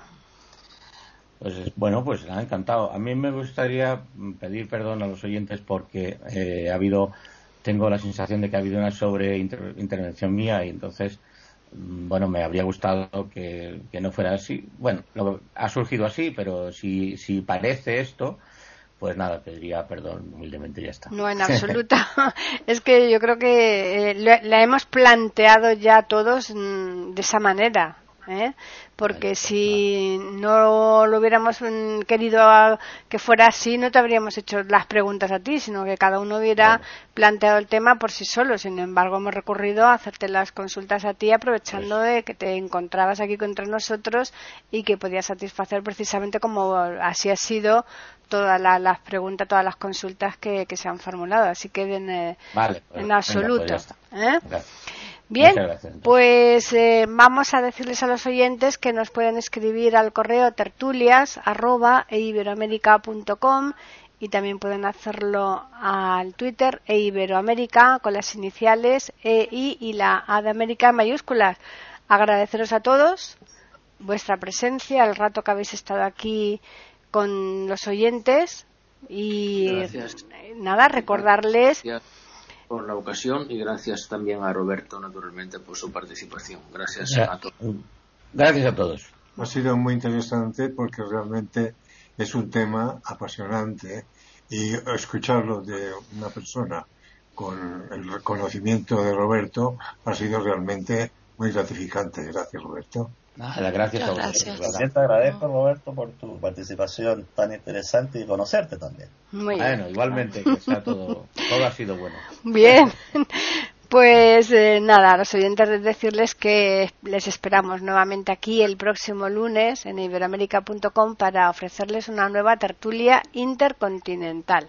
Pues bueno, pues ha encantado. A mí me gustaría pedir perdón a los oyentes porque eh, ha habido, tengo la sensación de que ha habido una sobre intervención mía y entonces bueno, me habría gustado que, no fuera así. Bueno, ha surgido así, pero si, si parece esto, pues nada, pediría perdón humildemente y ya está. No, en absoluto. es que yo creo que eh, la hemos planteado ya todos mm, de esa manera. ¿Eh? porque si no lo hubiéramos mm, querido que fuera así, no te habríamos hecho las preguntas a ti, sino que cada uno hubiera planteado el tema por sí solo. Sin embargo, hemos recurrido a hacerte las consultas a ti, aprovechando de que te encontrabas aquí contra nosotros y que podías satisfacer precisamente como así ha sido todas las preguntas, todas las consultas que, se han formulado. Así que en, eh, pues, en absoluto. ¿eh? Bien, pues eh, vamos a decirles a los oyentes que nos pueden escribir al correo tertulias arroba, e y también pueden hacerlo al Twitter e Iberoamérica con las iniciales EI y la A de América en mayúsculas. Agradeceros a todos vuestra presencia, el rato que habéis estado aquí con los oyentes y nada, recordarles por la ocasión y gracias también a Roberto, naturalmente, por su participación. Gracias a todos. Gracias a todos. Ha sido muy interesante porque realmente es un tema apasionante y escucharlo de una persona con el reconocimiento de Roberto ha sido realmente muy gratificante. Gracias, Roberto. Nada, gracias a vosotros. También te agradezco, Roberto, por tu participación tan interesante y conocerte también. Muy bueno, igualmente, que sea todo, todo ha sido bueno. Bien. Pues eh, nada, a los oyentes decirles que les esperamos nuevamente aquí el próximo lunes en iberoamérica.com para ofrecerles una nueva tertulia intercontinental.